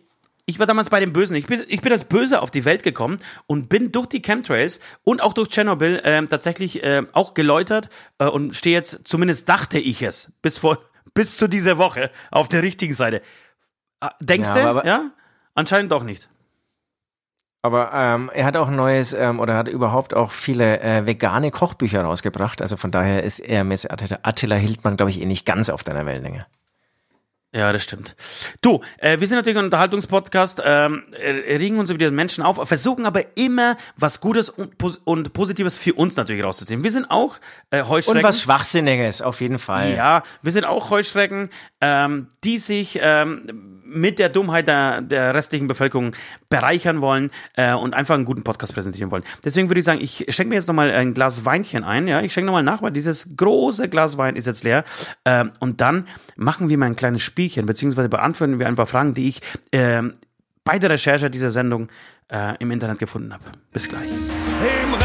ich war damals bei den Bösen. Ich bin, ich bin als Böse auf die Welt gekommen und bin durch die Chemtrails und auch durch Tschernobyl ähm, tatsächlich äh, auch geläutert äh, und stehe jetzt, zumindest dachte ich es, bis vor, bis zu dieser Woche auf der richtigen Seite. Ah, Denkst Ja, du? aber- ja? Anscheinend doch nicht. Aber ähm, er hat auch ein neues ähm, oder hat überhaupt auch viele äh, vegane Kochbücher rausgebracht. Also von daher ist er mit Attila, Attila Hildmann, glaube ich, eh nicht ganz auf deiner Wellenlänge. Ja, das stimmt. Du, äh, wir sind natürlich ein Unterhaltungspodcast, ähm, äh, regen uns über die Menschen auf, versuchen aber immer was Gutes und, Pos und Positives für uns natürlich rauszuziehen. Wir sind auch äh, Heuschrecken. Und was Schwachsinniges, auf jeden Fall. Ja, wir sind auch Heuschrecken, ähm, die sich ähm, mit der Dummheit der, der restlichen Bevölkerung bereichern wollen äh, und einfach einen guten Podcast präsentieren wollen. Deswegen würde ich sagen, ich schenke mir jetzt nochmal ein Glas Weinchen ein. Ja, ich schenke nochmal nach, weil dieses große Glas Wein ist jetzt leer. Ähm, und dann machen wir mal ein kleines Spielchen, beziehungsweise beantworten wir ein paar Fragen, die ich ähm, bei der Recherche dieser Sendung äh, im Internet gefunden habe. Bis gleich. Im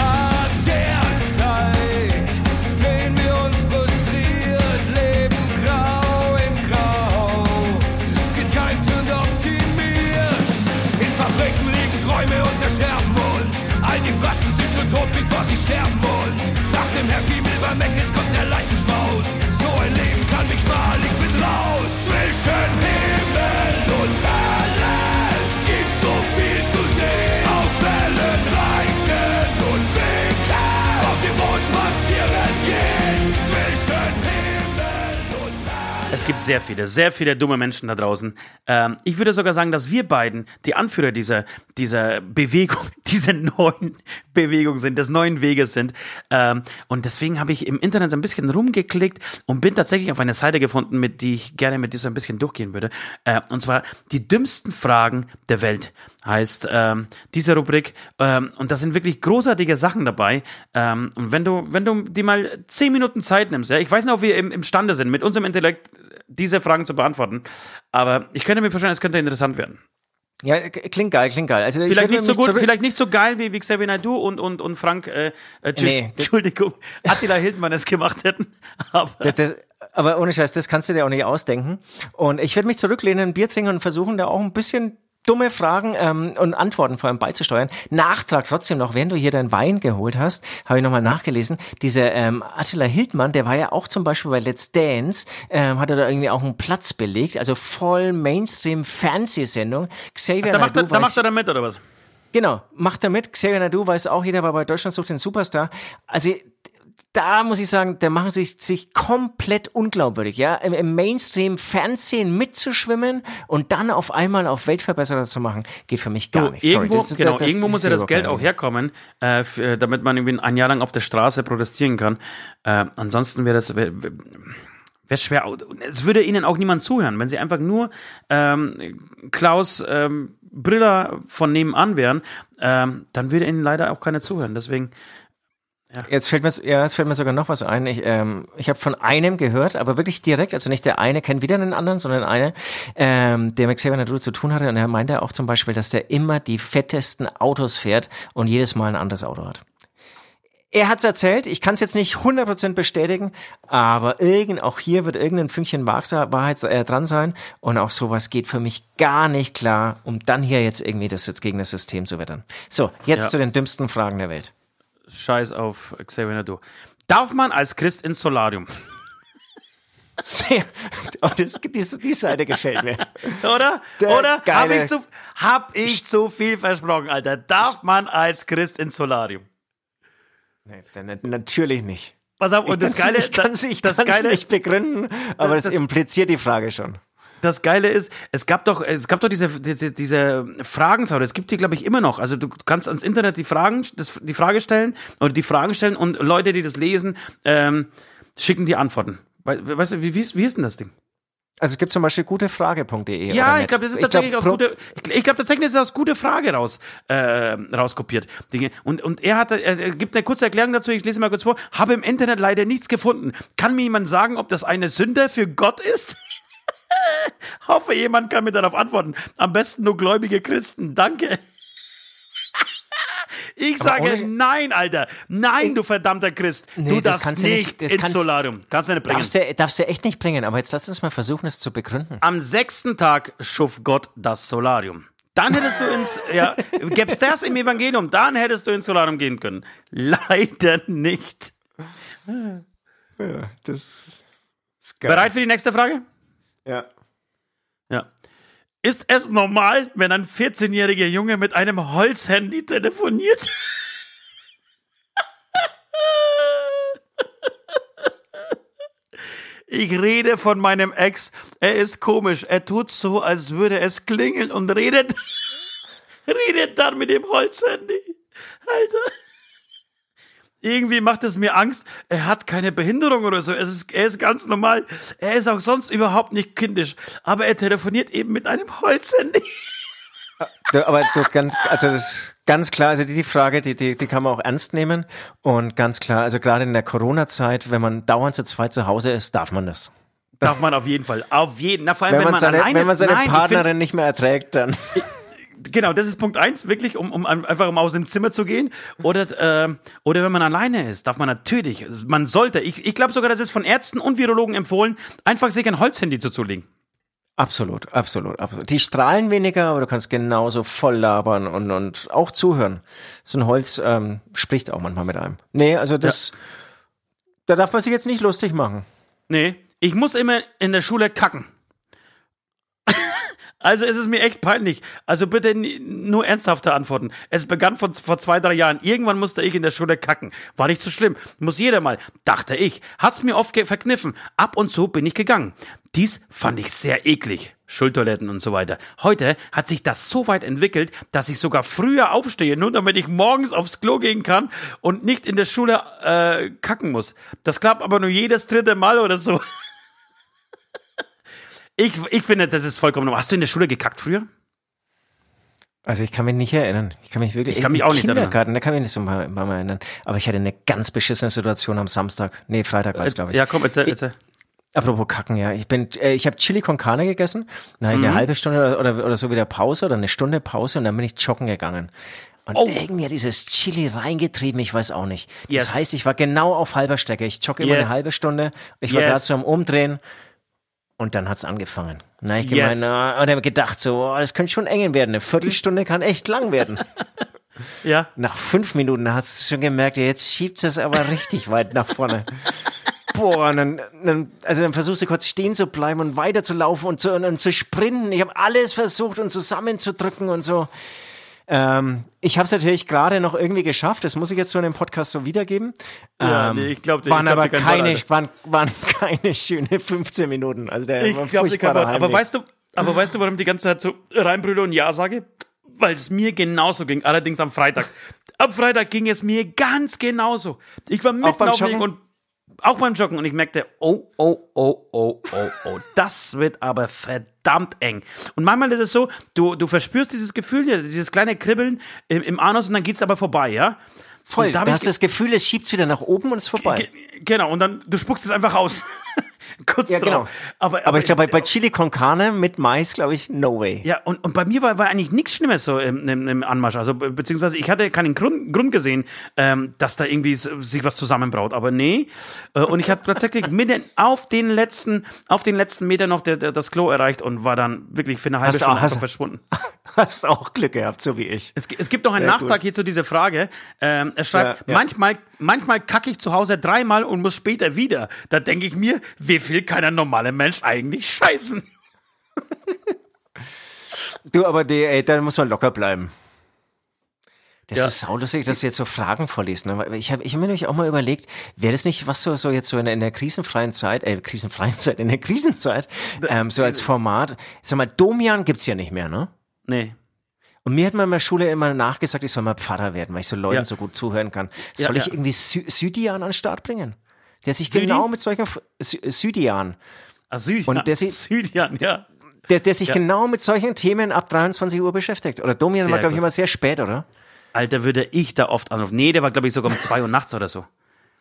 sehr viele, sehr viele dumme Menschen da draußen. Ähm, ich würde sogar sagen, dass wir beiden die Anführer dieser, dieser Bewegung, dieser neuen Bewegung sind, des neuen Weges sind. Ähm, und deswegen habe ich im Internet so ein bisschen rumgeklickt und bin tatsächlich auf eine Seite gefunden, mit die ich gerne mit dir so ein bisschen durchgehen würde. Äh, und zwar die dümmsten Fragen der Welt heißt ähm, diese Rubrik. Ähm, und da sind wirklich großartige Sachen dabei. Ähm, und wenn du, wenn du dir mal zehn Minuten Zeit nimmst, ja, ich weiß nicht, ob wir im, imstande sind, mit unserem Intellekt diese Fragen zu beantworten, aber ich könnte mir vorstellen, es könnte interessant werden. Ja, klingt geil, klingt geil. Also ich Vielleicht nicht so gut, vielleicht nicht so geil wie, wie Xavier Naidoo und, und, und Frank, äh, äh, Nee. Entschuldigung, Attila Hildmann es gemacht hätten. Aber Das, das, aber ohne Scheiß, das kannst du dir auch nicht ausdenken. Und ich würde mich zurücklehnen, ein Bier trinken und versuchen, da auch ein bisschen dumme Fragen ähm, und Antworten vor allem beizusteuern. Nachtrag trotzdem noch, wenn du hier deinen Wein geholt hast, habe ich nochmal nachgelesen. Dieser ähm, Attila Hildmann, der war ja auch zum Beispiel bei Let's Dance, ähm, hat er da irgendwie auch einen Platz belegt, also voll Mainstream-Fernsehsendung. Xavier Da macht, er, da macht er dann mit, oder was? Genau, macht er mit. Xavier Nadu weiß auch, jeder war bei Deutschland sucht den Superstar. Also da muss ich sagen, da machen sie sich komplett unglaubwürdig, ja, im, im Mainstream-Fernsehen mitzuschwimmen und dann auf einmal auf Weltverbesserer zu machen, geht für mich gar Du, nicht. irgendwo, das ist- genau, das irgendwo ist muss ja das Geld auch herkommen, äh, für, damit man irgendwie ein Jahr lang auf der Straße protestieren kann. Äh, ansonsten wäre das wär, wär schwer. Es würde ihnen auch niemand zuhören, wenn sie einfach nur ähm, Klaus ähm, Briller von nebenan wären, ähm, dann würde ihnen leider auch keiner zuhören. Deswegen, Jetzt fällt mir, ja, jetzt fällt mir sogar noch was ein. Ich, ähm, ich habe von einem gehört, aber wirklich direkt, also nicht der eine kennt wieder den anderen, sondern einer, ähm, der mit Xavier Nadu zu tun hatte. Und er meinte auch zum Beispiel, dass der immer die fettesten Autos fährt und jedes Mal ein anderes Auto hat. Er hat's erzählt, ich kann es jetzt nicht 100% bestätigen, aber irgend, auch hier wird irgendein Fünkchen Wahrheit äh, dran sein und auch sowas geht für mich gar nicht klar, um dann hier jetzt irgendwie das jetzt gegen das System zu wettern. So, jetzt Ja. zu den dümmsten Fragen der Welt. Scheiß auf Xavier Nadeau. Darf man als Christ ins Solarium? Sehr. Oh, das, die, die Seite gefällt mir. Oder? Der Oder? Hab geile- ich, zu, hab ich zu viel versprochen, Alter? Darf man als Christ ins Solarium? Nee, natürlich nicht. Pass auf, und das kann's- Geile, ich ich das, kann's Geile, nicht begründen, aber das, das- impliziert die Frage schon. Das Geile ist, es gab doch, es gab doch diese, diese, diese Fragensau, das gibt die, glaube ich, immer noch. Also du kannst ans Internet die Fragen, das, die Frage stellen oder die Fragen stellen und Leute, die das lesen, ähm, schicken die Antworten. We- Weißt du, wie, wie, ist, wie ist denn das Ding? Also es gibt zum Beispiel gutefrage.de. Ja, ich glaube, das ist Ich glaub, tatsächlich aus gute, ich, glaube tatsächlich ist das aus gute Frage raus, äh, rauskopiert. Dinge. Und, und er hat, er, er gibt eine kurze Erklärung dazu, ich lese mal kurz vor. Habe im Internet leider nichts gefunden. Kann mir jemand sagen, ob das eine Sünde für Gott ist? Hoffe, jemand kann mir darauf antworten. Am besten nur gläubige Christen. Danke. Ich sage ohne- nein, Alter. Nein, du verdammter Christ. Nee, du das darfst nicht, nicht- ins kannst- Solarium. Kannst du nicht bringen. Darfst du, darfst du echt nicht bringen, aber jetzt lass uns mal versuchen, es zu begründen. Am sechsten Tag schuf Gott das Solarium. Dann hättest du ins, ja, gäb's das im Evangelium, dann hättest du ins Solarium gehen können. Leider nicht. Ja, das ist geil. Bereit für die nächste Frage? Ja. Ja. Ist es normal, wenn ein 14-jähriger Junge mit einem Holzhandy telefoniert? Ich rede von meinem Ex. Er ist komisch. Er tut so, als würde es klingeln und redet, redet dann mit dem Holzhandy. Alter. Irgendwie macht es mir Angst. Er hat keine Behinderung oder so. Es ist, er ist ganz normal. Er ist auch sonst überhaupt nicht kindisch. Aber er telefoniert eben mit einem Holzhandy. Du, aber du, ganz, also das ist ganz klar, also die, Frage, die, die, die kann man auch ernst nehmen. Und ganz klar, also gerade in der Corona-Zeit, wenn man dauernd zu zweit zu Hause ist, darf man das. Darf man auf jeden Fall. Auf jeden. Na, vor allem, Wenn, wenn, man, seine, wenn man seine Nein, Partnerin nicht mehr erträgt, dann. Genau, das ist Punkt eins, wirklich, um, um einfach um aus dem Zimmer zu gehen. Oder, ähm, oder wenn man alleine ist, darf man natürlich, man sollte, ich, ich glaube sogar, das ist von Ärzten und Virologen empfohlen, einfach sich ein Holzhandy zuzulegen. Absolut, absolut, absolut. Die strahlen weniger, aber du kannst genauso voll labern und, und auch zuhören. So ein Holz ähm, spricht auch manchmal mit einem. Nee, also das, da darf man sich jetzt nicht lustig machen. Nee, ich muss immer in der Schule kacken. Also es ist mir echt peinlich. Also bitte nur ernsthafte Antworten. Es begann vor, vor zwei, drei Jahren. Irgendwann musste ich in der Schule kacken. War nicht so schlimm. Muss jeder mal. Dachte ich. Hat's mir oft verkniffen. Ab und zu bin ich gegangen. Dies fand ich sehr eklig. Schultoiletten und so weiter. Heute hat sich das so weit entwickelt, dass ich sogar früher aufstehe, nur damit ich morgens aufs Klo gehen kann und nicht in der Schule äh, kacken muss. Das klappt aber nur jedes dritte Mal oder so. Ich, ich finde, das ist vollkommen normal. Hast du in der Schule gekackt früher? Also ich kann mich nicht erinnern. Ich kann mich wirklich. Ich kann mich auch nicht erinnern. Kindergarten, da kann ich mich nicht so mal, mal erinnern. Aber ich hatte eine ganz beschissene Situation am Samstag. Nee, Freitag war es, glaube ich. Ja, komm, erzähl, erzähl. Apropos Kacken, ja. Ich bin, äh, ich habe Chili con Carne gegessen, dann Mhm. eine halbe Stunde oder, oder, oder so wieder Pause oder eine Stunde Pause und dann bin ich joggen gegangen. Und Oh. irgendwie hat dieses Chili reingetrieben, ich weiß auch nicht. Yes. Das heißt, ich war genau auf halber Strecke. Ich jogge immer Yes. eine halbe Stunde. Ich war Yes. gerade so am Umdrehen Und dann hat's angefangen. Na, ich Yes. gemeint, und hab gedacht so, oh, das könnte schon eng werden. Eine Viertelstunde kann echt lang werden. Ja. Nach fünf Minuten hat's schon gemerkt, jetzt schiebt es aber richtig weit nach vorne. Boah, dann, dann, also dann versuchst du kurz stehen zu bleiben und weiterzulaufen und zu, und, und zu sprinten. Ich habe alles versucht und zusammenzudrücken und so. Ähm, ich habe es natürlich gerade noch irgendwie geschafft. Das muss ich jetzt so in dem Podcast so wiedergeben. Ja, ähm, nee, ich glaub dir- waren ich glaub aber keine, waren, waren keine schöne 15 Minuten. Also der Ich war glaube, furchtbarer aber Heimweg. weißt du, aber weißt du, warum ich die ganze Zeit so Reinbrüder und Ja sage? Weil es mir genauso ging, allerdings am Freitag. Am Freitag ging es mir ganz genauso. Ich war mitten auf dem und auch beim Joggen und ich merkte, oh, oh, oh, oh, oh, oh, das wird aber verdammt eng. Und manchmal ist es so, du, du verspürst dieses Gefühl, dieses kleine Kribbeln im, im Anus und dann geht's aber vorbei, ja? Voll, da ich hast du das Gefühl, es schiebt's wieder nach oben und ist vorbei. Ge genau, und dann, du spuckst es einfach aus. Kurz Ja, genau. drauf. Aber, Aber ich glaube, bei, bei Chili con Carne mit Mais, glaube ich, no way. Ja, und, und bei mir war, war eigentlich nichts Schlimmes so im, im, im Anmarsch. Also, be- beziehungsweise ich hatte keinen Grund, Grund gesehen, ähm, dass da irgendwie sich was zusammenbraut. Aber nee. Äh, und ich hatte tatsächlich mitten auf den letzten, auf den letzten Meter noch der, der, das Klo erreicht und war dann wirklich für eine halbe Hast Stunde auch- hast- verschwunden. Hast auch Glück gehabt, so wie ich. Es, es gibt noch einen Sehr Nachtrag gut. hier zu dieser Frage. Ähm, er schreibt, Ja, ja. manchmal, manchmal kacke ich zu Hause dreimal und muss später wieder. Da denke ich mir, wie viel kann ein normaler Mensch eigentlich scheißen? Du, aber die, ey, da muss man locker bleiben. Das Ja. ist saulustig, dass du jetzt so Fragen vorliest. Ne? Ich habe ich hab mir nämlich auch mal überlegt, wäre das nicht was so, so jetzt so in, der- in der krisenfreien Zeit, äh, krisenfreien Zeit, in der Krisenzeit, ähm, so als Format. Sag mal, Domian gibt's ja nicht mehr, ne? Nee. Und mir hat man in der Schule immer nachgesagt, ich soll mal Pfarrer werden, weil ich so Leuten Ja. so gut zuhören kann. Ja, Soll ich ja. irgendwie Sü Südian an den Start bringen? Der sich Südi? genau mit solchen, Sü Südian, Ah, Süd, Und der sieht- Südian, ja. der, der sich genau mit solchen Themen ab 23 Uhr beschäftigt. Oder Domian war, glaube ich, immer sehr spät, oder? Alter, würde ich da oft anrufen. Nee, der war, glaube ich, sogar um zwei Uhr nachts oder so.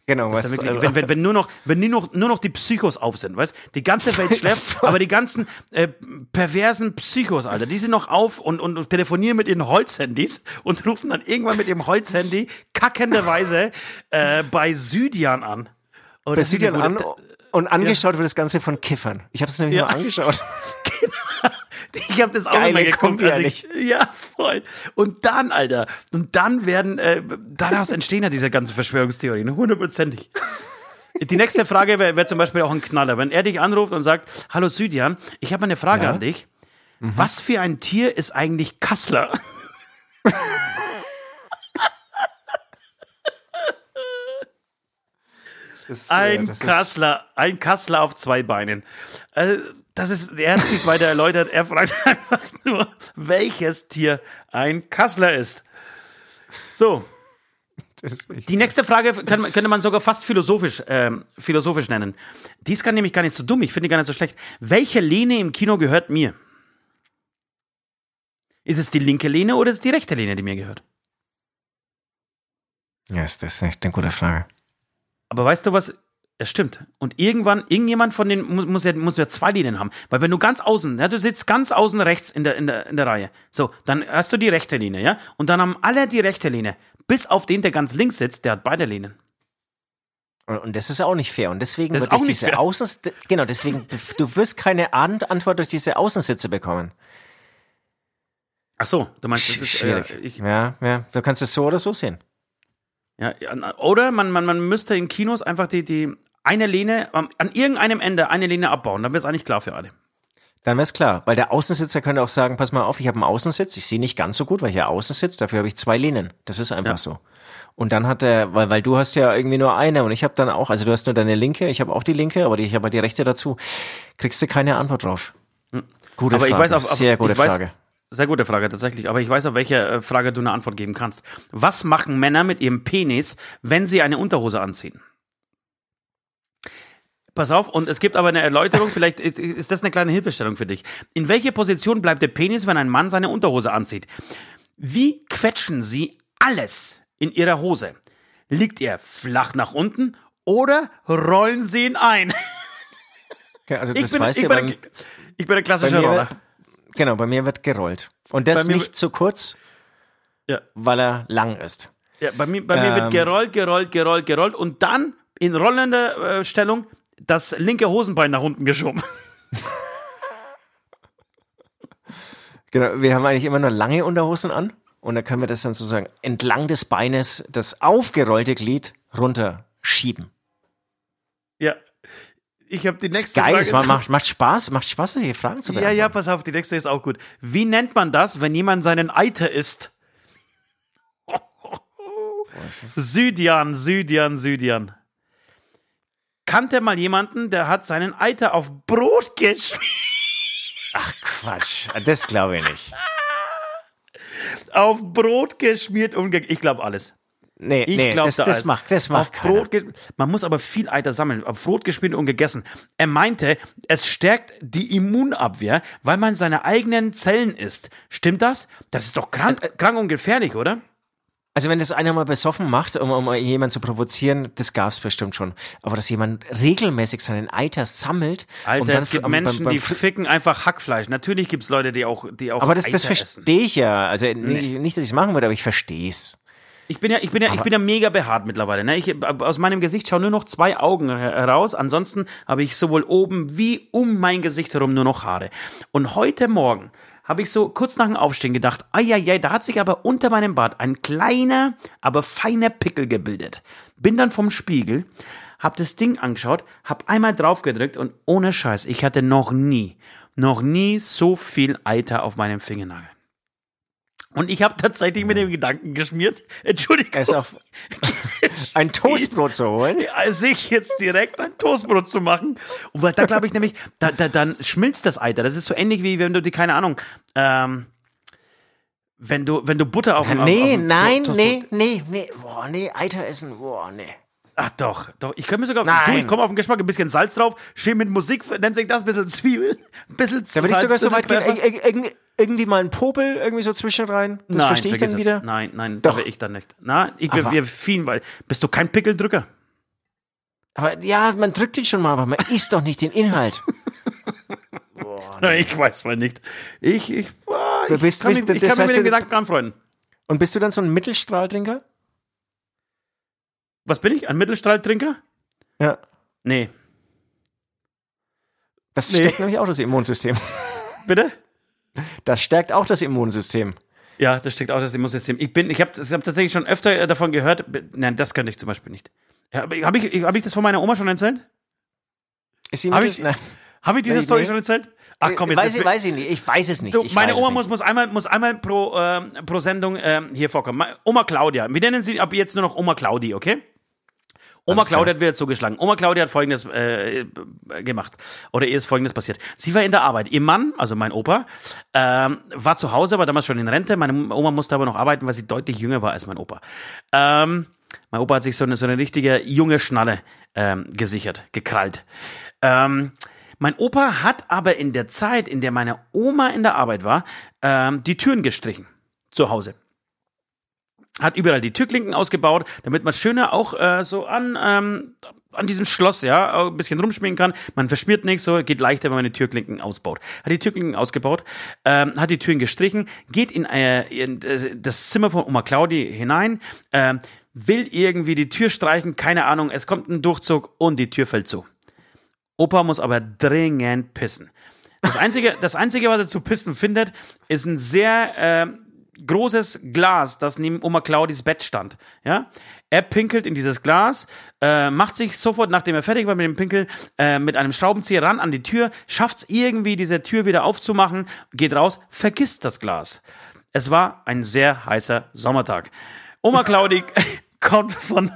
Genau, ja wirklich, wenn, wenn, wenn nur noch, wenn nur noch, nur noch die Psychos auf sind, weißt? Die ganze Welt schläft, aber die ganzen äh, perversen Psychos, Alter, die sind noch auf und, und telefonieren mit ihren Holzhandys und rufen dann irgendwann mit ihrem Holzhandy kackenderweise äh, bei Südian an. Oh, bei Südian an und angeschaut wird das Ganze von Kiffern. Ich habe es nämlich Ja. mal angeschaut. Ich habe das auch Geile immer geguckt. Kombi, als ich, ja, voll. Und dann, Alter, und dann werden, äh, daraus entstehen ja diese ganzen Verschwörungstheorien, hundertprozentig. Die nächste Frage wäre wär zum Beispiel auch ein Knaller. Wenn er dich anruft und sagt, hallo Südian, ich habe eine Frage Ja? an dich. Was für ein Tier ist eigentlich Kassler? Das, Ein äh, das ist- Kassler, ein Kassler auf zwei Beinen. Also, das ist, er hat es nicht weiter erläutert. Er fragt einfach nur, welches Tier ein Kassler ist. So, ist die nächste Frage kann, könnte man sogar fast philosophisch, ähm, philosophisch nennen. Die ist gar nämlich gar nicht so dumm. Ich finde die gar nicht so schlecht. Welche Lehne im Kino gehört mir? Ist es die linke Lehne oder ist es die rechte Lehne, die mir gehört? Ja, ist das ist echt eine gute Frage. Aber weißt du was? Es stimmt. Und irgendwann, irgendjemand von denen muss, muss, ja, muss ja zwei Linien haben. Weil wenn du ganz außen, ja, du sitzt ganz außen rechts in der, in, der, in der Reihe. So, dann hast du die rechte Linie, ja? Und dann haben alle die rechte Linie. Bis auf den, der ganz links sitzt, der hat beide Linien. Und, das ist auch nicht fair. Und deswegen Das wird auch durch diese fair. Außens genau, deswegen du wirst keine An- Antwort durch diese Außensitze bekommen. Ach so, du meinst, das ist, Schwierig. äh, ich, ja, ja, du kannst es so oder so sehen. Ja, ja, oder man, man, man müsste in Kinos einfach die, die eine Lehne, an irgendeinem Ende eine Lehne abbauen. Dann wäre es eigentlich klar für alle. Dann wäre es klar, weil der Außensitzer könnte auch sagen, pass mal auf, ich habe einen Außensitz, ich sehe nicht ganz so gut, weil ich hier außen sitze, dafür habe ich zwei Lehnen. Das ist einfach Ja. so. Und dann hat er, weil, weil du hast ja irgendwie nur eine und ich habe dann auch, also du hast nur deine linke, ich habe auch die linke, aber die- ich habe die rechte dazu. Kriegst du keine Antwort drauf. Gute Hm. Aber Frage, ich weiß auf, auf sehr gute ich weiß, Frage. Sehr gute Frage, tatsächlich. Aber ich weiß, auf welche äh, Frage du eine Antwort geben kannst. Was machen Männer mit ihrem Penis, wenn sie eine Unterhose anziehen? Pass auf, und es gibt aber eine Erläuterung, vielleicht ist- das eine kleine Hilfestellung für dich. In welche Position bleibt der Penis, wenn ein Mann seine Unterhose anzieht? Wie quetschen sie alles in ihrer Hose? Liegt er flach nach unten oder rollen sie ihn ein? Ja, also Ich das bin, weißt ich, du, bin, beim, ich bin der bei klassische mir Roller. genau, bei mir wird gerollt. Und das nicht zu kurz, Ja. weil er lang ist. Ja, bei mir, bei mir wird Ähm. gerollt, gerollt, gerollt, gerollt und dann in rollender äh, Stellung das linke Hosenbein nach unten geschoben. genau, wir haben eigentlich immer nur lange Unterhosen an und da können wir das dann sozusagen entlang des Beines, das aufgerollte Glied runterschieben. Ja. Ich habe die nächste Frage. Geil, macht, macht Spaß, macht Spaß, solche Fragen zu beantworten. Ja, ja, pass auf, die nächste ist auch gut. Wie nennt man das, wenn jemand seinen Eiter isst? Südian, Südian, Südian. Kannte mal jemanden, der hat seinen Eiter auf Brot geschmiert. Quatsch, das glaube ich nicht. Auf Brot geschmiert und ge ich glaube alles. Nee, Ich nee, glaube das, das macht, das macht auf keiner. Brot Man muss aber viel Eiter sammeln. Auf Brot geschmiert und gegessen. Er meinte, es stärkt die Immunabwehr, weil man seine eigenen Zellen isst. Stimmt das? Das ist doch krank, krank und gefährlich, oder? Also wenn das einer mal besoffen macht, um, um jemanden zu provozieren, das gab's bestimmt schon. Aber dass jemand regelmäßig seinen Eiter sammelt Alter, und dann es gibt beim- beim- Menschen, beim die Fr- ficken einfach Hackfleisch. Natürlich gibt's Leute, die auch, die auch aber das, das Eiter verstehe ich ja. Also nee. nicht, dass ich es machen würde, aber ich verstehe es. Ich bin ja, ich bin ja, ich bin ja mega behaart mittlerweile. Ne? Ich, aus meinem Gesicht schauen nur noch zwei Augen her- heraus. Ansonsten habe ich sowohl oben wie um mein Gesicht herum nur noch Haare. Und heute Morgen habe ich so kurz nach dem Aufstehen gedacht, ai, da hat sich aber unter meinem Bart ein kleiner, aber feiner Pickel gebildet. Bin dann vom Spiegel, hab das Ding angeschaut, hab einmal drauf gedrückt und ohne Scheiß, ich hatte noch nie, noch nie so viel Eiter auf meinem Fingernagel. Und ich habe tatsächlich mit dem Gedanken geschmiert, Entschuldigung, Es auf ein Toastbrot zu holen. sich jetzt direkt ein Toastbrot zu machen. Und weil da glaube ich nämlich, da, da, dann schmilzt das Eiter. Das ist so ähnlich wie wenn du die, keine Ahnung, ähm, wenn du, wenn du Butter auf dem Nee, auf dem nein, Toastbrot- nee, nee, nee. Boah, nee, Eiter essen, boah, nee. Ach doch, doch. Ich könnte mir sogar, Nein. du, ich komme auf den Geschmack, ein bisschen Salz drauf, schön mit Musik, nennt sich das, ein bisschen Zwiebeln, ein bisschen Da würde ich sogar so weit gehen, Irgendwie mal ein Popel irgendwie so zwischen rein. Das verstehe ich dann es. wieder. Nein, nein, Doch. da will ich dann nicht. Na, ich bin wir vielen, weil bist du kein Pickeldrücker? Aber ja, man drückt ihn schon mal, aber man isst doch nicht den Inhalt. Nein, ich weiß mal nicht. Ich, ich, ah, Du ich bist- kann, bist- mich, ich kann mich heißt, mit dem Gedanken anfreunden. Und bist du dann so ein Mittelstrahltrinker? Was bin ich? Ein Mittelstrahltrinker? Ja. Nee. Das Nee. stärkt nämlich auch das Immunsystem. Bitte? Das stärkt auch das Immunsystem. Ja, das steckt auch das Immunsystem. Ich bin, ich habe hab tatsächlich schon öfter äh, davon gehört. Nein, das könnte ich zum Beispiel nicht. Habe ich, hab ich das von meiner Oma schon erzählt? Ist sie Hab ich- Nein. Habe ich diese Story schon erzählt? Ach komm, jetzt. weiß, ich, weiß ich nicht. Ich weiß es nicht. Du, meine Oma muss, muss einmal, muss einmal pro, ähm, pro Sendung ähm, hier vorkommen. Ma- Oma Claudia. Wir nennen sie ab jetzt nur noch Oma Claudi, okay? Oma Alles klar. Claudia hat wieder zugeschlagen. Oma Claudia hat folgendes äh, gemacht. Oder ihr ist folgendes passiert. Sie war in der Arbeit. Ihr Mann, also mein Opa, ähm, war zu Hause, war damals schon in Rente. Meine Oma musste aber noch arbeiten, weil sie deutlich jünger war als mein Opa. Ähm, mein Opa hat sich so eine, so eine richtige junge Schnalle ähm, gesichert, gekrallt. Ähm, mein Opa hat aber in der Zeit, in der meine Oma in der Arbeit war, ähm, die Türen gestrichen. Zu Hause hat überall die Türklinken ausgebaut, damit man schöner auch äh, so an, ähm, an diesem Schloss, ja, ein bisschen rumschminken kann. Man verschmiert nichts, so geht leichter, wenn man die Türklinken ausbaut. Hat die Türklinken ausgebaut, ähm, hat die Türen gestrichen, geht in, äh, in äh, das Zimmer von Oma Claudi hinein, ähm, will irgendwie die Tür streichen, keine Ahnung, es kommt ein Durchzug und die Tür fällt zu. Opa muss aber dringend pissen. Das einzige, das einzige, was er zu pissen findet, ist ein sehr ähm, großes Glas, das neben Oma Claudis Bett stand. Ja, er pinkelt in dieses Glas, äh, macht sich sofort, nachdem er fertig war mit dem Pinkel, äh, mit einem Schraubenzieher ran an die Tür, schafft es irgendwie, diese Tür wieder aufzumachen, geht raus, vergisst das Glas. Es war ein sehr heißer Sommertag. Oma Claudi kommt von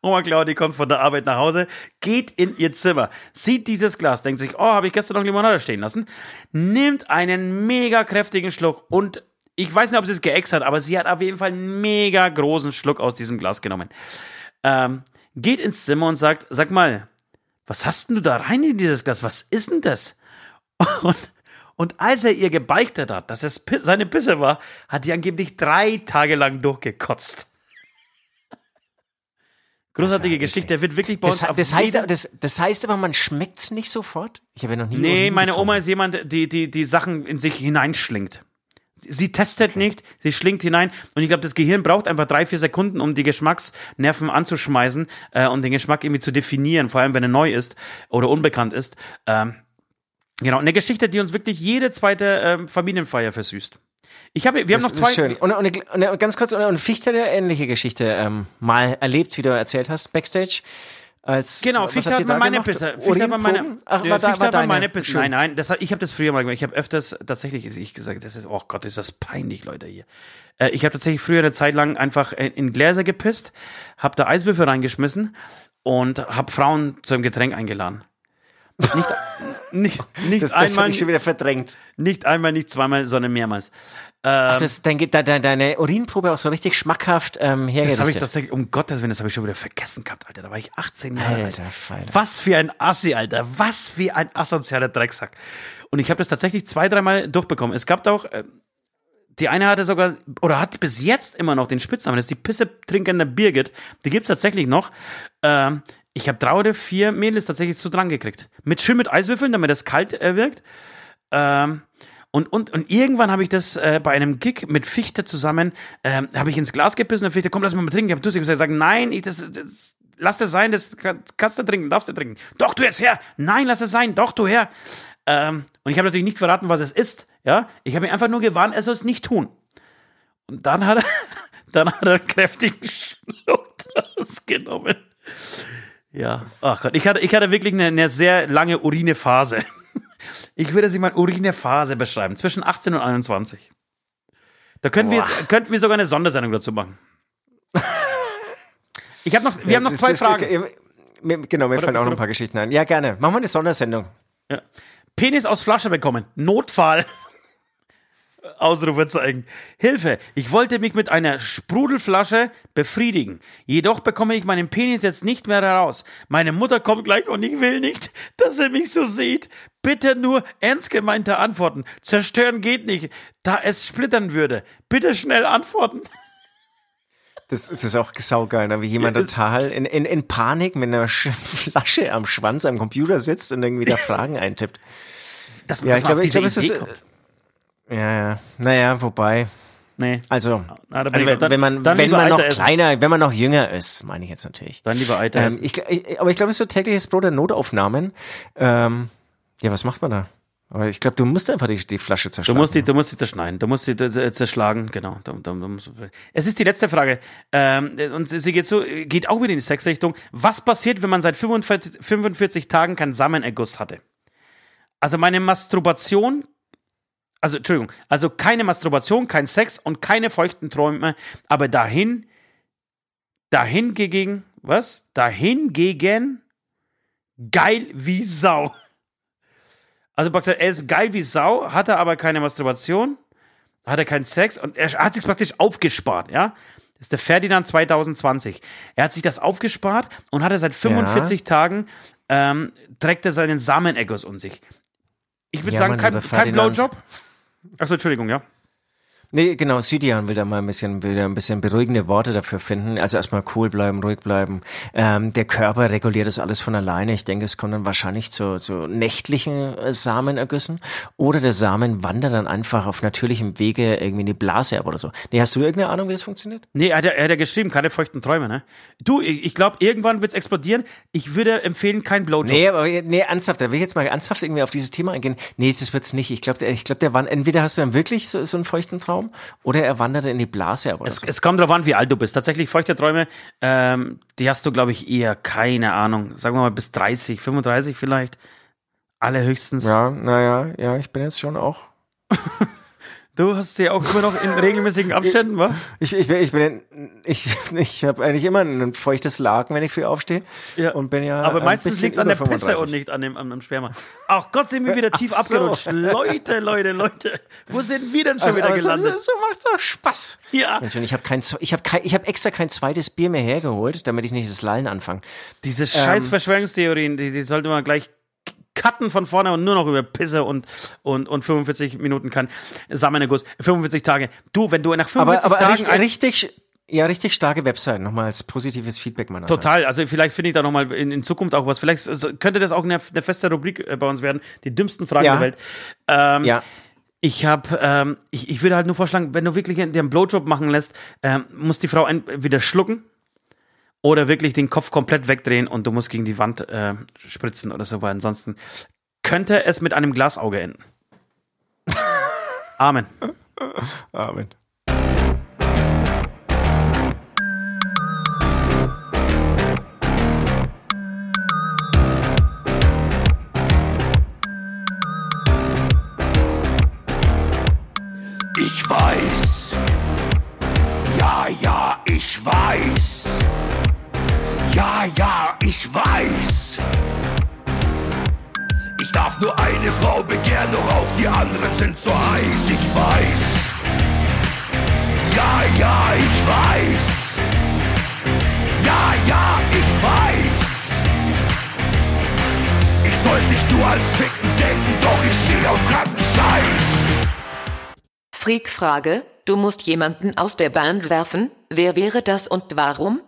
Oma Claudi kommt von der Arbeit nach Hause, geht in ihr Zimmer, sieht dieses Glas, denkt sich, oh, habe ich gestern noch Limonade stehen lassen, nimmt einen mega kräftigen Schluck und ich weiß nicht, ob sie es geäxt hat, aber sie hat auf jeden Fall einen mega großen Schluck aus diesem Glas genommen. Ähm, geht ins Zimmer und sagt, sag mal, was hast denn du da rein in dieses Glas? Was ist denn das? Und, und als er ihr gebeichtet hat, dass es seine Pisse war, hat die angeblich drei Tage lang durchgekotzt. Großartige Geschichte, der wird wirklich bei Das, uns auf das, heißt, das, das heißt aber, man schmeckt's nicht sofort? Ich habe ja noch nie. Nee, meine. Oma ist jemand, die, die, die Sachen in sich hineinschlingt. Sie testet nicht, sie schlingt hinein und ich glaube, das Gehirn braucht einfach drei, vier Sekunden, um die Geschmacksnerven anzuschmeißen äh, und den Geschmack irgendwie zu definieren, vor allem wenn er neu ist oder unbekannt ist. Ähm, Genau, eine Geschichte, die uns wirklich jede zweite ähm, Familienfeier versüßt. Ich habe, wir haben Das noch zwei. ist schön. Und, und, und ganz kurz, und, und Fichte hat ähnliche Geschichte ähm, mal erlebt, wie du erzählt hast, Backstage. Als, Genau, Fichte hat mal da meine? Pisse. Fichte hat mal meine? Ach, Nö, war, da, Fichte war hat deine. meine Pisse. Nein, nein, das, ich habe das früher mal gemacht. Ich habe öfters, tatsächlich, ich gesagt, das ist, oh Gott, ist das peinlich, Leute, hier. Äh, ich habe tatsächlich früher eine Zeit lang einfach in, in Gläser gepisst, habe da Eiswürfel reingeschmissen und habe Frauen zu einem Getränk eingeladen. Nicht, nicht, nicht Das, das einmal, schon wieder verdrängt. nicht einmal, nicht zweimal, sondern mehrmals. Ach, das, dann geht da, da, deine Urinprobe auch so richtig schmackhaft ähm, Das hergerichtet. habe ich tatsächlich, um Gottes Willen, das habe ich schon wieder vergessen gehabt, Alter. Da war ich 18 Jahre alt. Was für ein Assi, Alter. Was für ein asozialer Drecksack. Und ich habe das tatsächlich zwei, dreimal durchbekommen. Es gab da auch, äh, die eine hatte sogar, oder hat bis jetzt immer noch den Spitznamen, das ist die Pisse trinkende Birgit. Die gibt's tatsächlich noch. Ähm, ich habe drei oder vier Mädels tatsächlich zu dran gekriegt. Mit schön mit Eiswürfeln, damit das kalt äh, wirkt. Ähm, und, und, und irgendwann habe ich das äh, bei einem Gig mit Fichte zusammen, ähm, habe ich ins Glas gebissen und Fichte, komm, lass mal mal trinken. Ich habe gesagt, nein, ich, das, das, lass das sein, das kann- kannst du trinken, darfst du trinken. Doch, du jetzt her. Nein, lass es sein. Doch, du her. Ähm, und ich habe natürlich nicht verraten, was es ist. Ja, ich habe ihn einfach nur gewarnt, er soll es nicht tun. Und dann hat er, dann hat er einen kräftigen Schluck draus genommen. Ja, ach Gott, ich hatte, ich hatte wirklich eine, eine sehr lange Urinephase. Ich würde sie mal Urinephase beschreiben, zwischen 18 und 21. Da können wir, könnten wir sogar eine Sondersendung dazu machen. Ich habe noch, wir haben noch zwei ist- Fragen. okay, mir- Genau, mir fallen auch noch ein paar Geschichten ein. Ja, gerne. Machen wir eine Sondersendung. Ja. Penis aus Flasche bekommen. Notfall. Ausrufezeichen. Hilfe, ich wollte mich mit einer Sprudelflasche befriedigen. Jedoch bekomme ich meinen Penis jetzt nicht mehr heraus. Meine Mutter kommt gleich und ich will nicht, dass er mich so sieht. Bitte nur ernst gemeinte Antworten. Zerstören geht nicht, da es splittern würde. Bitte schnell antworten. Das, das ist auch saugeil, ne? wie jemand Ja, total in, in, in Panik mit einer Sch Flasche am Schwanz am Computer sitzt und irgendwie da Fragen eintippt. Das, Ja, ich glaube, ich glaube, es ist. Ja, ja. Naja, wobei. Nee, Also, Na, also wenn, dann- wenn man, dann wenn man noch essen. kleiner, wenn man noch jünger ist, meine ich jetzt natürlich. dann lieber Eiter Ähm, ich, ich, aber ich glaube, es ist so tägliches Brot der Notaufnahmen. Ähm, ja, was macht man da? Aber ich glaube, du musst einfach die, die Flasche Du zerschlagen. musst, die, du musst sie zerschneiden, du musst sie zerschlagen, genau. Du, du, du es ist die letzte Frage. Ähm, und sie sie geht so, geht auch wieder in die Sexrichtung. Was passiert, wenn man seit 45, 45 Tagen keinen Samenerguss hatte? Also meine Masturbation, also Entschuldigung, also keine Masturbation, kein Sex und keine feuchten Träume, aber dahin, dahin gegen, was? Dahin gegen geil wie Sau. Also Boxer, er ist geil wie Sau, hatte aber keine Masturbation, hatte keinen Sex und er hat sich praktisch aufgespart, ja. Das ist der Ferdinand 2020. Er hat sich das aufgespart und hatte seit 45 Tagen ähm, trägt er seinen Samenerguss um sich. Ich würde Ja, sagen, mein kein, kein. Blowjob. Achso, Entschuldigung, ja. Nee, genau, Sidian will da mal ein bisschen, will da ein bisschen beruhigende Worte dafür finden. Also erstmal cool bleiben, ruhig bleiben. Ähm, der Körper reguliert das alles von alleine. Ich denke, es kommt dann wahrscheinlich zu, zu nächtlichen äh, Samenergüssen. Oder der Samen wandert dann einfach auf natürlichem Wege irgendwie in die Blase ab oder so. Nee, hast du irgendeine Ahnung, wie das funktioniert? Nee, er hat ja, er hat ja geschrieben, keine feuchten Träume, ne? Du, ich, ich glaube, irgendwann wird's explodieren. Ich würde empfehlen, kein Blowjob. Nee, aber nee, ernsthaft, da will ich jetzt mal ernsthaft irgendwie auf dieses Thema eingehen. Nee, das wird's nicht. Ich glaube, ich glaube, der wandert, entweder hast du dann wirklich so, so einen feuchten Traum oder er wandert in die Blase Es, so. es kommt darauf an, wie alt du bist. Tatsächlich feuchte Träume, ähm, die hast du, glaube ich, eher keine Ahnung. Sagen wir mal bis 30, 35 vielleicht. Alle höchstens. Ja, naja, ja, ich bin jetzt schon auch. Du hast sie auch immer noch in regelmäßigen Abständen, wa? Ich, ich, ich bin, ich, ich habe eigentlich immer ein feuchtes Laken, wenn ich früh aufstehe. Ja. Und bin ja. Aber meistens liegt es an der Pisse 35. und nicht an dem, an dem Sperma. Ach Gott, sind wir wieder tief Ach so. abgerutscht. Leute, Leute, Leute. Wo sind wir denn schon Also, wieder so, gelandet? so, so macht's auch Spaß. Ja. Mensch, und ich habe kein, ich habe kein, ich habe extra kein zweites Bier mehr hergeholt, damit ich nicht das Lallen anfange. Diese scheiß Ähm. Verschwörungstheorien, die, die sollte man gleich cutten von vorne und nur noch über Pisse und, und, und 45 Minuten kann. Samenerguss, 45 Tage. Du, wenn du nach 45 Aber, aber Tagen richtig, ein- richtig, ja, richtig starke Website. Nochmal als positives Feedback meinerseits. Total, also vielleicht finde ich da nochmal in, in Zukunft auch was. Vielleicht so- könnte das auch eine, eine feste Rubrik äh, bei uns werden. Die dümmsten Fragen Ja. der Welt. Ähm, Ja. Ich habe, ähm, ich, ich würde halt nur vorschlagen, wenn du wirklich dir einen Blowjob machen lässt, ähm, muss die Frau entweder schlucken oder wirklich den Kopf komplett wegdrehen und du musst gegen die Wand äh, spritzen oder so, weil ansonsten könnte es mit einem Glasauge enden. Amen. Amen. Ich weiß. Ich darf nur eine Frau begehren, doch auch die anderen sind so heiß. Ich weiß. Ja, ja, ich weiß. Ja, ja, ich weiß. Ich soll nicht nur ans Ficken denken, doch ich stehe auf kranken Scheiß. Freak-Frage, du musst jemanden aus der Band werfen, wer wäre das und warum?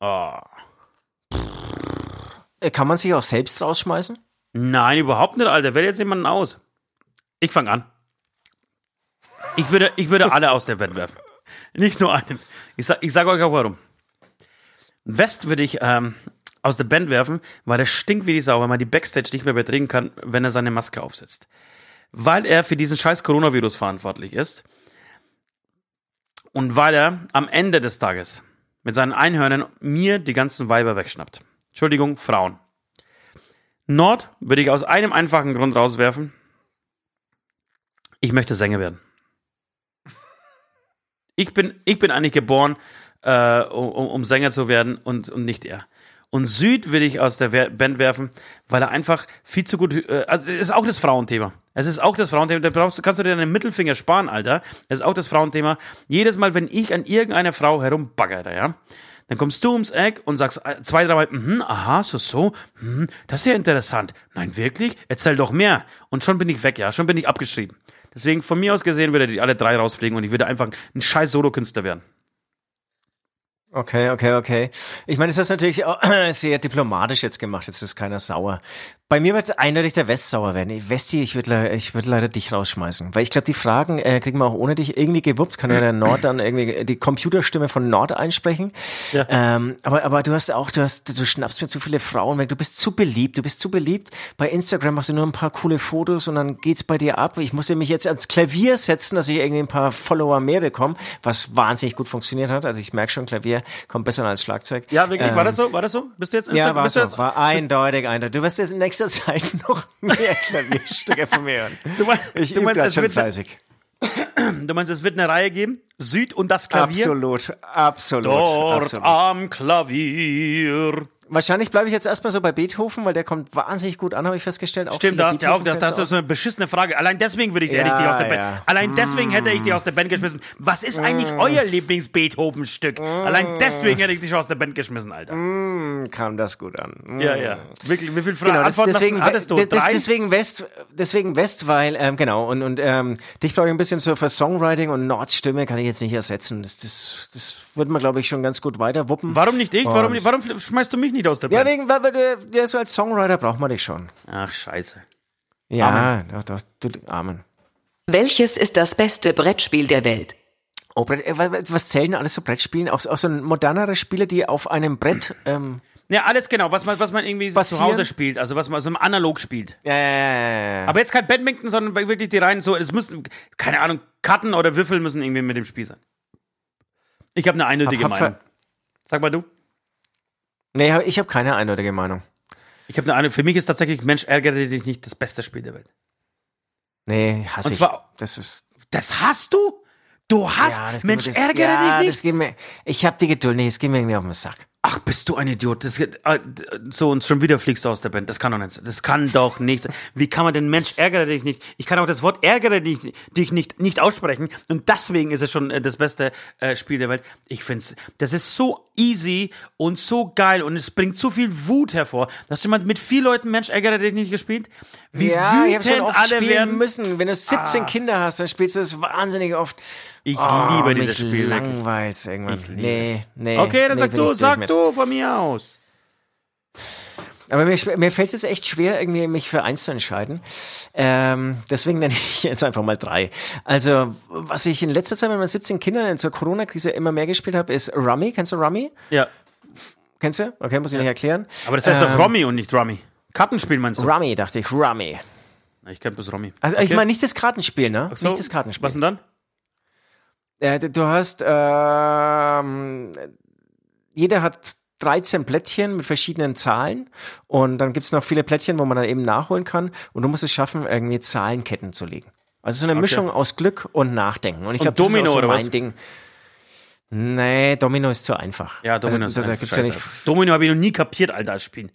Oh. Äh, Kann man sich auch selbst rausschmeißen? Nein, überhaupt nicht, Alter. Wähle jetzt jemanden aus. Ich fange an. Ich würde, ich würde alle aus der Welt werfen. Nicht nur einen. Ich, sag, ich sage euch auch warum. West würde ich ähm, aus der Band werfen, weil er stinkt wie die Sau, weil man die Backstage nicht mehr betreten kann, wenn er seine Maske aufsetzt. Weil er für diesen scheiß Coronavirus verantwortlich ist. Und weil er am Ende des Tages mit seinen Einhörnern mir die ganzen Weiber wegschnappt. Entschuldigung, Frauen. Nord würde ich aus einem einfachen Grund rauswerfen. Ich möchte Sänger werden. Ich bin, ich bin eigentlich geboren, äh, um, um Sänger zu werden und, und nicht er. Und Süd will ich aus der Band werfen, weil er einfach viel zu gut, äh, also es ist auch das Frauenthema. Es ist auch das Frauenthema. Da brauchst, kannst du dir deinen Mittelfinger sparen, Alter. Es ist auch das Frauenthema. Jedes Mal, wenn ich an irgendeiner Frau herumbaggere, ja, dann kommst du ums Eck und sagst äh, zwei, dreimal, mhm, aha, so, so, mhm, das ist ja interessant. Nein, wirklich? Erzähl doch mehr. Und schon bin ich weg, ja, schon bin ich abgeschrieben. Deswegen, von mir aus gesehen, würde die alle drei rausfliegen und ich würde einfach ein scheiß Solokünstler werden. Okay, okay, okay. Ich meine, das ist natürlich auch sehr diplomatisch jetzt gemacht. Jetzt ist keiner sauer. Bei mir wird eindeutig der West sauer werden. Westi, ich würde ich würd leider dich rausschmeißen. Weil ich glaube, die Fragen äh, kriegen wir auch ohne dich irgendwie gewuppt. Kann ja der Nord dann irgendwie die Computerstimme von Nord einsprechen. Ja. Ähm, aber, aber du hast auch, du hast, du schnappst mir zu viele Frauen weg. Du bist zu beliebt. Du bist zu beliebt. Bei Instagram machst du nur ein paar coole Fotos und dann geht's bei dir ab. Ich muss ja mich jetzt ans Klavier setzen, dass ich irgendwie ein paar Follower mehr bekomme, was wahnsinnig gut funktioniert hat. Also ich merke schon, Klavier kommt besser als Schlagzeug. Ja, wirklich, Ähm, war das so? War das so? Bist du jetzt ja, Insta- war, so, jetzt, war eindeutig, eindeutig. Du wirst jetzt in nächster Zeit noch mehr Klavierstücke von mir hören. Du meinst, Ich du meinst, schon wird, fleißig. du meinst, es wird eine Reihe geben? Süd und das Klavier? Absolut, absolut, Dort absolut. am Klavier. Wahrscheinlich bleibe ich jetzt erstmal so bei Beethoven, weil der kommt wahnsinnig gut an, habe ich festgestellt. Auch Stimmt, da hast du ja auch, das, das ist so eine beschissene Frage. Allein deswegen würde ich, hätte ich Ja, dich aus der Band. ja. Allein deswegen hätte ich dich aus der Band geschmissen. Was ist eigentlich euer Lieblings-Beethoven-Stück? Allein deswegen hätte ich dich aus der Band geschmissen, Alter. Hm, kam das gut an. Ja, ja. Wirklich, wie viele Fragen Genau, das, Antworten deswegen, hast, hattest du? das, Drei? deswegen West, deswegen West, weil, ähm, genau, und, und ähm, dich glaube ich ein bisschen so für Songwriting und Nords Stimme kann ich jetzt nicht ersetzen. Das, das, das wird man, glaube ich, schon ganz gut weiter wuppen. Warum nicht ich? Warum, warum schmeißt du mich nicht aus der Ja, Band? wegen, weil, weil du, ja, so als Songwriter braucht man dich schon. Ach, scheiße. Ja, doch, doch, du, Amen. Welches ist das beste Brettspiel der Welt? Oh, Brett, äh, wa- wa- was zählen denn alles so Brettspielen? Auch, auch so modernere Spiele, die auf einem Brett, ähm, Ja, alles genau, was man, was man irgendwie so zu? Hause spielt, also was man so im Analog spielt. ja, ja, ja, ja. Aber jetzt kein Badminton, sondern wirklich die rein so, es müssen, keine Ahnung, Karten oder Würfel müssen irgendwie mit dem Spiel sein. Ich habe eine eindeutige Hab- hab Meinung. Sag mal du. Nee, ich habe keine eindeutige Meinung. Ich habe eine Ahnung. Für mich ist tatsächlich Mensch ärgere dich nicht das beste Spiel der Welt. Nee, hasse Und ich. zwar- das ist Das hast du? Du hast Ja, das Mensch das, ärgere ja, dich Das nicht. geht mir, ich habe die Geduld nicht, es geht mir irgendwie auf den Sack. Ach, bist du ein Idiot? Das, äh, so und schon wieder fliegst du aus der Band. Das kann doch nicht. sein. Das kann doch nicht. sein. Wie kann man denn Mensch ärgere dich nicht? Ich kann auch das Wort ärgere dich, dich nicht nicht aussprechen und deswegen ist es schon äh, das beste äh, Spiel der Welt. Ich find's, das ist so easy und so geil und es bringt so viel Wut hervor. Hast du mal mit vier Leuten Mensch ärgere dich nicht gespielt? Wie ja, ich habe schon wütend oft alle spielen werden. Ah. müssen. Wenn du 17 Kinder hast, dann spielst du es wahnsinnig oft. Ich Oh, liebe dieses Spiel langweil's irgendwann. Ich nee, nee. Okay, dann nee, sag du, ich sag mit. Du von mir aus. Aber mir, mir fällt es jetzt echt schwer, irgendwie mich für eins zu entscheiden. Ähm, deswegen nenne ich jetzt einfach mal drei. Also, was ich in letzter Zeit mit meinen 17 Kindern in zur Corona-Krise immer mehr gespielt habe, ist Rummy. Kennst du Rummy? Ja, Kennst du? Okay, muss ich nicht erklären. aber das heißt doch Ähm, Romy und nicht Rummy. Kartenspiel meinst du? Rummy, dachte ich. Rummy. Ich kenne bloß Romy. Also ich Okay. meine nicht das Kartenspiel, ne? So, Nicht das Kartenspiel. Was denn dann? Äh, du hast, ähm, jeder hat 13 Plättchen mit verschiedenen Zahlen und dann gibt's noch viele Plättchen, wo man dann eben nachholen kann und du musst es schaffen, irgendwie Zahlenketten zu legen. Also so eine Mischung aus Glück und Nachdenken. Und ich glaube, das ist so oder mein was? Ding. Nee, Domino ist zu einfach. Ja, Domino also, ist da, da einfach gibt's ja nicht. Domino habe ich noch nie kapiert, Alter, als Spielen.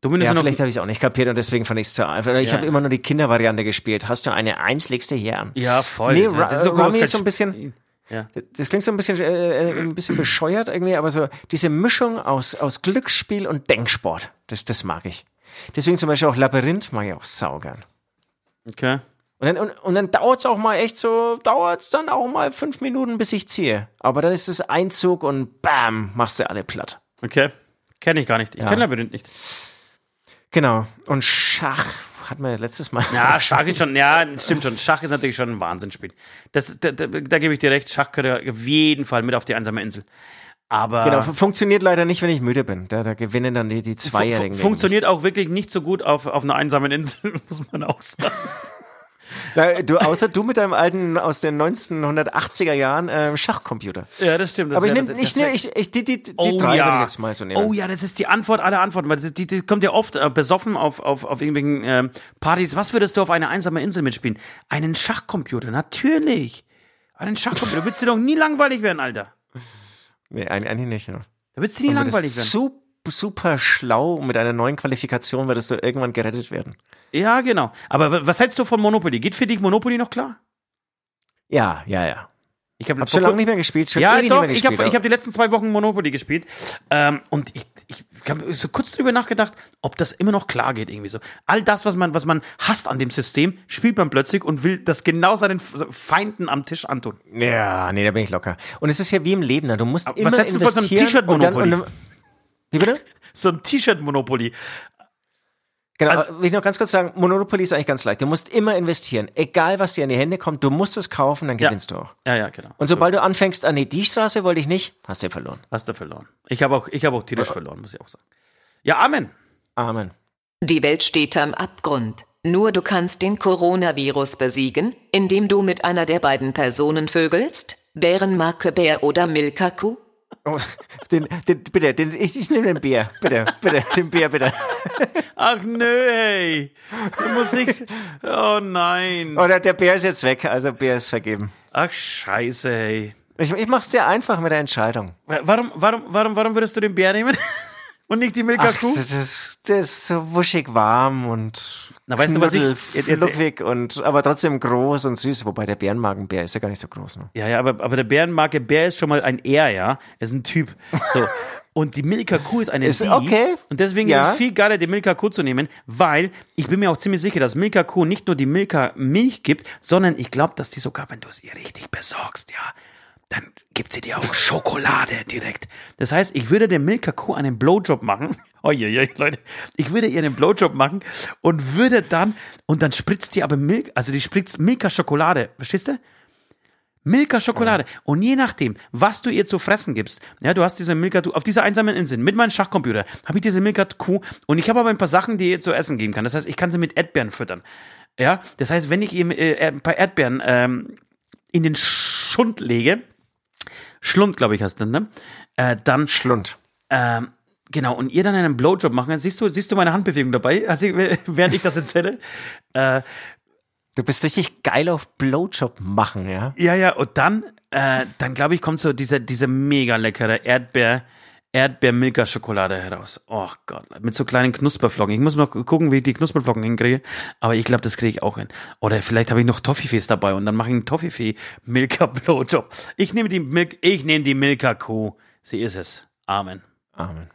Domino Ja, ist vielleicht habe ich es auch nicht kapiert und deswegen fand ich es zu einfach. Ich Ja. habe immer nur die Kindervariante gespielt. Hast du eine Eins, legst du hier an. Ja, voll. Nee, Das ist so Rummy ist so ein bisschen-. Ja. Das klingt so ein bisschen, äh, äh, ein bisschen bescheuert irgendwie, aber so diese Mischung aus, aus Glücksspiel und Denksport, das, das mag ich. Deswegen zum Beispiel auch Labyrinth mag ich auch saugern. Okay. Und dann, und, und dann dauert's auch mal echt so, dauert's dann auch mal fünf Minuten, bis ich ziehe. Aber dann ist es Einzug und bam, machst du alle platt. Okay. Kenne ich gar nicht. Ich Ja. kenne Labyrinth nicht. Genau. Und Schach hatten wir letztes Mal. Ja, Schach ist schon, ja, stimmt schon. Schach ist natürlich schon ein Wahnsinnsspiel. Das, da, da, da gebe ich dir recht. Schach gehört auf jeden Fall mit auf die einsame Insel. Aber Genau, fu- funktioniert leider nicht, wenn ich müde bin. Da, da gewinnen dann die, die Zweijährigen. fu- funktioniert auch wirklich nicht so gut auf, auf einer einsamen Insel, muss man auch sagen. Na, du, außer du mit deinem alten aus den 1980er Jahren ähm, Schachcomputer. Ja, das stimmt. Das Aber ich nehme, ich, nehm, ich, ich, die, die, die Oh drei ja. würde ich jetzt mal so nehmen. Oh ja, das ist die Antwort aller Antworten, weil das, die, die kommt ja oft äh, besoffen auf, auf, auf irgendwelchen ähm, Partys. Was würdest du auf einer einsamen Insel mitspielen? Einen Schachcomputer, natürlich. Einen Schachcomputer. Da würdest du doch nie langweilig werden, Alter. Nee, eigentlich nicht. Ja. Da würdest du nie langweilig werden. super, super schlau mit einer neuen Qualifikation würdest du irgendwann gerettet werden. Ja, genau. Aber was hältst du von Monopoly? Geht für dich Monopoly noch klar? Ja, ja, ja. Ich habe Hab schon lange nicht mehr gespielt. Schon Ja, ewig doch, nicht mehr ich habe gespielt, ich hab die letzten zwei Wochen Monopoly gespielt. Ähm, und ich, ich habe so kurz drüber nachgedacht, ob das immer noch klar geht, irgendwie so. All das, was man, was man hasst an dem System, spielt man plötzlich und will das genau seinen Feinden am Tisch antun. Ja, nee, da bin ich locker. Und es ist ja wie im Leben, ne? du musst Aber immer was hältst du von so einem investieren und dann- und Wie bitte? So ein T-Shirt-Monopoly. Genau, Also- will ich noch ganz kurz sagen, Monopoly ist eigentlich ganz leicht. Du musst immer investieren. Egal, was dir in die Hände kommt, du musst es kaufen, dann Ja. gewinnst du auch. Ja, ja, genau. Und sobald du anfängst, ah nee, die Straße wollte ich nicht, hast du verloren. Hast du verloren. Ich habe auch, ich habe auch tierisch verloren, muss ich auch sagen. Ja, Amen. Amen. Die Welt steht am Abgrund. Nur du kannst den Coronavirus besiegen, indem du mit einer der beiden Personen vögelst, Bärenmarke Bär oder Milka Kuh. Oh, den, den, bitte, den, ich, ich nehme den Bär. Bitte, bitte, den Bär, bitte. Ach nö, hey. Du musst nicht. Oh nein. Oder der Bär ist jetzt weg, also Bär ist vergeben. Ach scheiße, hey. Ich, ich mach's dir einfach mit der Entscheidung. Warum, warum, warum, warum würdest du den Bär nehmen? Und nicht die Milka Ach, Kuh? das, das ist so wuschig warm und Na, weißt du, was ich- knuddel- fluffig und aber trotzdem groß und süß, wobei der Bärenmagenbär ist ja gar nicht so groß. Ne? Ja, ja, aber, aber der Bärenmarke Bär ist schon mal ein Er, ja. Er ist ein Typ. So. Und die Milka Kuh ist eine Ist Sie. okay. Und deswegen Ja. ist es viel geiler, die Milka Kuh zu nehmen, weil ich bin mir auch ziemlich sicher, dass Milka Kuh nicht nur die Milka Milch gibt, sondern ich glaube, dass die sogar, wenn du es ihr richtig besorgst, ja, dann gibt sie dir auch Schokolade direkt. Das heißt, ich würde der Milka Kuh einen Blowjob machen. Uiuiui, Leute. Ich würde ihr einen Blowjob machen und würde dann, und dann spritzt die aber Milk, also die spritzt Milka Schokolade. Verstehst du? Milka Schokolade. Und je nachdem, was du ihr zu fressen gibst, ja, du hast diese Milka, auf dieser einsamen Insel, mit meinem Schachcomputer, habe ich diese Milka Kuh und ich habe aber ein paar Sachen, die ihr zu essen geben kann. Das heißt, ich kann sie mit Erdbeeren füttern. Ja, das heißt, wenn ich ihr äh, ein paar Erdbeeren ähm, in den Schund lege, Schlund, glaube ich, heißt das, ne? Äh, dann Schlund. ähm, genau, und ihr dann einen Blowjob machen. Siehst du, siehst du meine Handbewegung dabei, also, während ich das erzähle? Äh, Du bist richtig geil auf Blowjob machen, ja? Ja, ja, und dann, äh, dann glaube ich, kommt so diese, diese mega leckere Erdbeer, Erdbeer-Milka-Schokolade heraus. Oh Gott, mit so kleinen Knusperflocken. Ich muss noch gucken, wie ich die Knusperflocken hinkriege. Aber ich glaube, das kriege ich auch hin. Oder vielleicht habe ich noch Toffifees dabei und dann mache ich einen Toffifee-Milka-Blowjob. Ich nehme die Milk, ich nehme die Milka-Kuh. Sie ist es. Amen. Amen.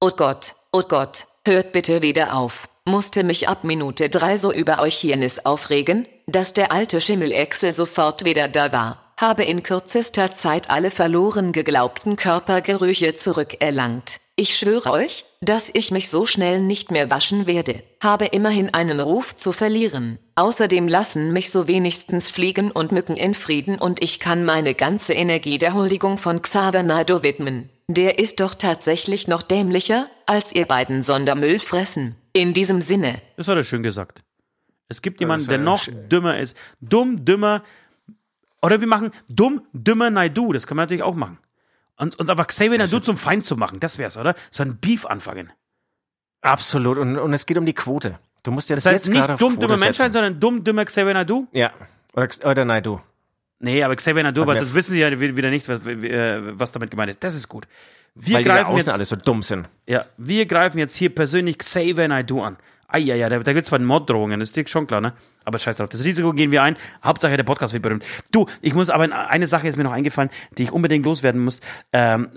Oh Gott, oh Gott, hört bitte wieder auf. Musste mich ab Minute drei so über Euchiernis aufregen, dass der alte Schimmel-Excel sofort wieder da war. Habe in kürzester Zeit alle verloren geglaubten Körpergerüche zurückerlangt. Ich schwöre euch, dass ich mich so schnell nicht mehr waschen werde. Habe immerhin einen Ruf zu verlieren. Außerdem lassen mich so wenigstens Fliegen und Mücken in Frieden und ich kann meine ganze Energie der Huldigung von Xaver Naidoo widmen. Der ist doch tatsächlich noch dämlicher, als ihr beiden Sondermüll fressen. In diesem Sinne. Das hat er schön gesagt. Es gibt jemanden, der noch dümmer ist. Dumm, dümmer. Oder wir machen dumm, dümmer, Naidu. Das können wir natürlich auch machen. Und, und aber Xavier Naidu zum Feind zu machen, das wär's, oder? So ein Beef anfangen. Absolut. Und, und es geht um die Quote. Du musst jetzt, Das heißt jetzt nicht dumm, dümmer Menschheit, sondern dumm, dümmer Xavier Naidu. Ja. Oder, oder nein, du. Nee, aber Xavier Naidu, weil sonst wissen sie ja wieder nicht, was, äh, was damit gemeint ist. Das ist gut. Wir Weil die da greifen außen jetzt, alle so dumm sind. ja, wir greifen jetzt hier persönlich Xavier Naidu an. Ah, ja, ja, da, da gibt's zwar Morddrohungen, das ist dir schon klar, ne? Aber scheiß drauf, das Risiko gehen wir ein. Hauptsache, der Podcast wird berühmt. Du, ich muss aber, eine Sache ist mir noch eingefallen, die ich unbedingt loswerden muss. Ähm,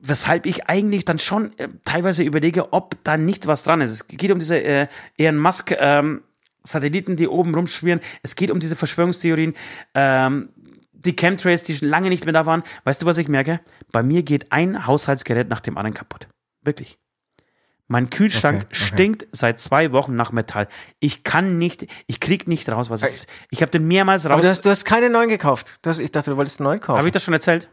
weshalb ich eigentlich dann schon äh, teilweise überlege, ob da nicht was dran ist. Es geht um diese äh, Elon Musk ähm, Satelliten, die oben rumschwirren. Es geht um diese Verschwörungstheorien, ähm, die Chemtrails, die schon lange nicht mehr da waren. Weißt du, was ich merke? Bei mir geht ein Haushaltsgerät nach dem anderen kaputt. Wirklich. Mein Kühlschrank Okay, okay. stinkt seit zwei Wochen nach Metall. Ich kann nicht, ich krieg nicht raus, was es ist. Ich habe den mehrmals Aber raus. du hast, du hast keine neuen gekauft. Du hast, ich dachte, du wolltest einen neuen kaufen. Habe ich das schon erzählt?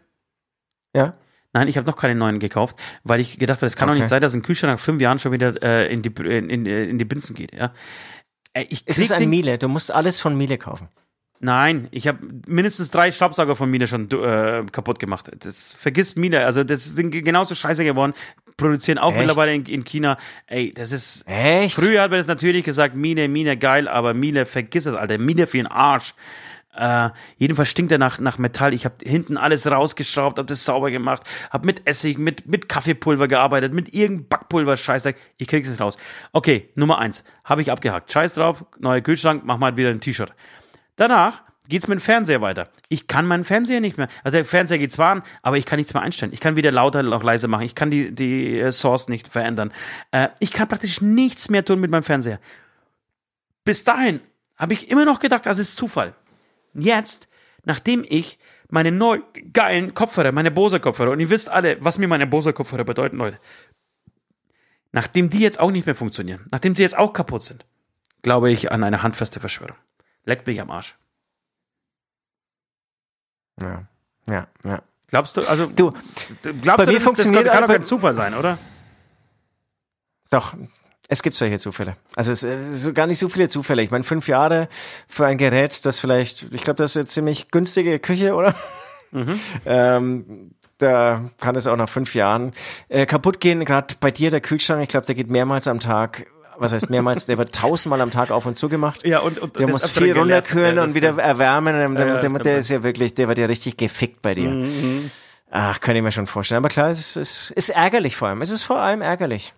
ja? Nein, ich habe noch keinen neuen gekauft, weil ich gedacht habe, es kann doch Okay. nicht sein, dass ein Kühlschrank nach fünf Jahren schon wieder äh, in, die, in, in, in die Binsen geht. Ja? Äh, Ich Es ist ein den- Miele. Du musst alles von Miele kaufen. Nein, ich habe mindestens drei Staubsauger von Miele schon äh, kaputt gemacht. Das vergisst Miele, also das sind ge- genauso scheiße geworden. Produzieren auch Echt? mittlerweile in, in China. Ey, das ist. Echt? Früher hat man das natürlich gesagt, Miele, Miele, geil, aber Miele, vergiss es, Alter. Miele für den Arsch. Äh, jedenfalls stinkt er nach, nach Metall. Ich habe hinten alles rausgeschraubt, habe das sauber gemacht, habe mit Essig, mit, mit Kaffeepulver gearbeitet, mit irgendeinem Backpulver, Scheiße. Ich krieg's nicht raus. Okay, Nummer eins, habe ich abgehakt. Scheiß drauf, neuer Kühlschrank, mach mal wieder ein T-Shirt. Danach geht's mit dem Fernseher weiter. Ich kann meinen Fernseher nicht mehr. Also der Fernseher geht zwar an, aber ich kann nichts mehr einstellen. Ich kann weder lauter noch leise machen. Ich kann die, die äh, Source nicht verändern. Äh, ich kann praktisch nichts mehr tun mit meinem Fernseher. Bis dahin habe ich immer noch gedacht, das ist Zufall. Jetzt, nachdem ich meine neu geilen Kopfhörer, meine Bose Kopfhörer, und ihr wisst alle, was mir meine Bose Kopfhörer bedeuten, Leute. Nachdem die jetzt auch nicht mehr funktionieren, nachdem sie jetzt auch kaputt sind, glaube ich an eine handfeste Verschwörung. Leckt mich am Arsch. Ja. Ja, ja. Glaubst du, also, Du, glaubst bei du, das, ist, das funktioniert kann doch kein Zufall sein, oder? doch. Es gibt solche Zufälle. Also es es sind gar nicht so viele Zufälle. Ich meine, fünf Jahre für ein Gerät, das vielleicht, ich glaube, das ist eine ziemlich günstige Küche, oder? Ähm, da kann es auch nach fünf Jahren äh, kaputt gehen. Gerade bei dir, der Kühlschrank, ich glaube, der geht mehrmals am Tag. Was heißt mehrmals? Der wird tausendmal am Tag auf und zu gemacht. Ja, und, und Der muss viel runterkühlen Ja, und wieder erwärmen. Der, Ja, der, der, ist ja wirklich, der wird ja richtig gefickt bei dir. Mhm. Ach, kann ich mir schon vorstellen. Aber klar, es ist, es ist ärgerlich vor allem. Es ist vor allem ärgerlich.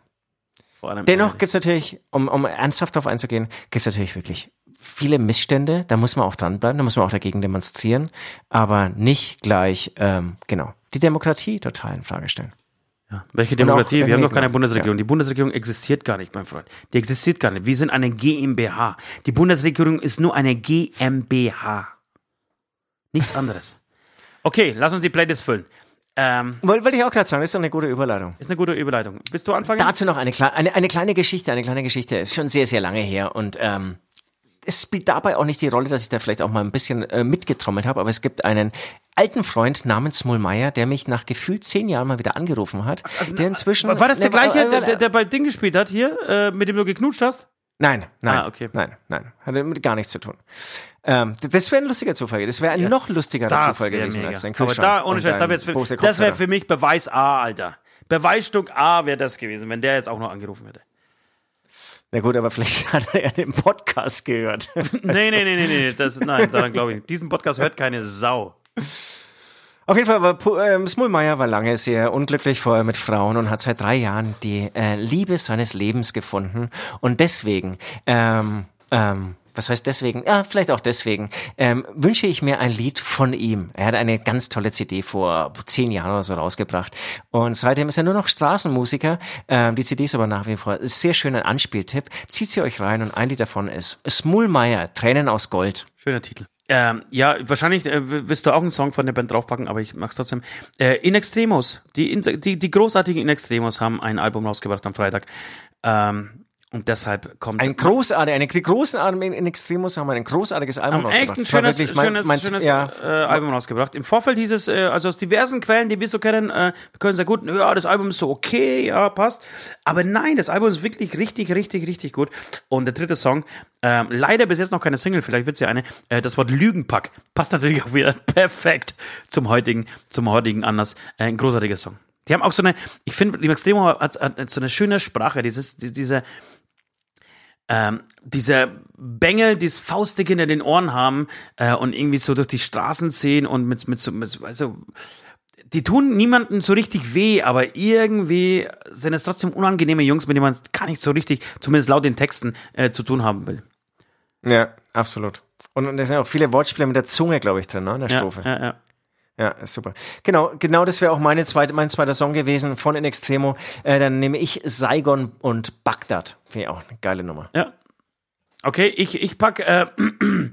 Vor allem Dennoch ehrlich. gibt's natürlich, um, um ernsthaft darauf einzugehen, gibt's natürlich wirklich viele Missstände. Da muss man auch dranbleiben, da muss man auch dagegen demonstrieren, aber nicht gleich, ähm, genau, die Demokratie total in Frage stellen. Ja. Welche auch Demokratie? Wir haben doch keine Bundesregierung. ja. Die Bundesregierung existiert gar nicht, mein Freund. Die existiert gar nicht. Wir sind eine GmbH. Die Bundesregierung ist nur eine GmbH. Nichts anderes. Okay, lass uns die Playlist füllen. Ähm, Wollte ich auch gerade sagen, ist doch eine gute Überleitung. ist eine gute Überleitung. Bist du anfangen? Dazu noch eine, eine, eine kleine Geschichte, eine kleine Geschichte. Ist schon sehr, sehr lange her und ähm, es spielt dabei auch nicht die Rolle, dass ich da vielleicht auch mal ein bisschen äh, mitgetrommelt habe, aber es gibt einen alten Freund namens Mullmeier, der mich nach gefühlt zehn Jahren mal wieder angerufen hat, der inzwischen... War das der Ne, gleiche, äh, der, der, der bei Ding gespielt hat, hier, äh, mit dem du geknutscht hast? Nein, nein, Ah, okay. nein, nein, hat damit gar nichts zu tun. Ähm, das wäre ein lustiger Zufall. Das wäre ein noch lustigerer Zufall wär gewesen als dein Aber da, ohne Scheiß, da für, das wäre für mich Beweis A, Alter. Beweisstück A wäre das gewesen, wenn der jetzt auch noch angerufen hätte. Na gut, aber vielleicht hat er ja den Podcast gehört. Nee, nee, nee, nee, nee, das, nein, daran glaube ich. Diesen Podcast hört keine Sau. Auf jeden Fall war ähm, Smulmeier war lange sehr unglücklich vorher mit Frauen und hat seit drei Jahren die äh, Liebe seines Lebens gefunden. Und deswegen, ähm, ähm, was heißt deswegen? Ja, vielleicht auch deswegen, ähm, wünsche ich mir ein Lied von ihm. Er hat eine ganz tolle CD vor zehn Jahren oder so rausgebracht. Und seitdem ist er nur noch Straßenmusiker. Ähm, die CD ist aber nach wie vor ein sehr schöner Anspieltipp. Zieht sie euch rein und ein Lied davon ist Smulmeier, Tränen aus Gold. Schöner Titel. Ähm, ja, wahrscheinlich äh, wirst du auch einen Song von der Band draufpacken, aber ich mag's trotzdem. Äh, In Extremos, die, die, die großartigen In Extremos haben ein Album rausgebracht am Freitag. Ähm, Und deshalb kommt Ein großartig, eine großartige in Extremus haben wir ein großartiges Album haben echt rausgebracht. ein schönes, wirklich mein- schönes, mein- schönes ja, äh, Album rausgebracht. Im Vorfeld hieß es, äh, also aus diversen Quellen, die wir so kennen, äh, wir können sehr gut, ja, das Album ist so okay, ja, passt. Aber nein, das Album ist wirklich richtig, richtig, richtig gut. Und der dritte Song, ähm, leider bis jetzt noch keine Single, vielleicht wird's ja eine, äh, das Wort Lügenpack passt natürlich auch wieder perfekt zum heutigen, zum heutigen Anlass. Äh, ein großartiger Song. Die haben auch so eine, ich finde, die Max Demo hat, hat so eine schöne Sprache, dieses, die- diese, ähm, dieser Bengel, die das Faustdick hinter den Ohren haben äh, und irgendwie so durch die Straßen ziehen und mit, mit so, mit, also, die tun niemandem so richtig weh, aber irgendwie sind es trotzdem unangenehme Jungs, mit denen man gar nicht so richtig, zumindest laut den Texten, äh, zu tun haben will. ja, absolut. Und, und da sind auch viele Wortspiele mit der Zunge, glaube ich, drin, ne, in der Ja, Strophe. ja, ja. Ja, super. Genau, genau das wäre auch meine zweite, mein zweiter Song gewesen von In Extremo. Äh, dann nehme ich Saigon und Bagdad. Finde ich auch eine geile Nummer. Ja. Okay, ich, ich pack äh,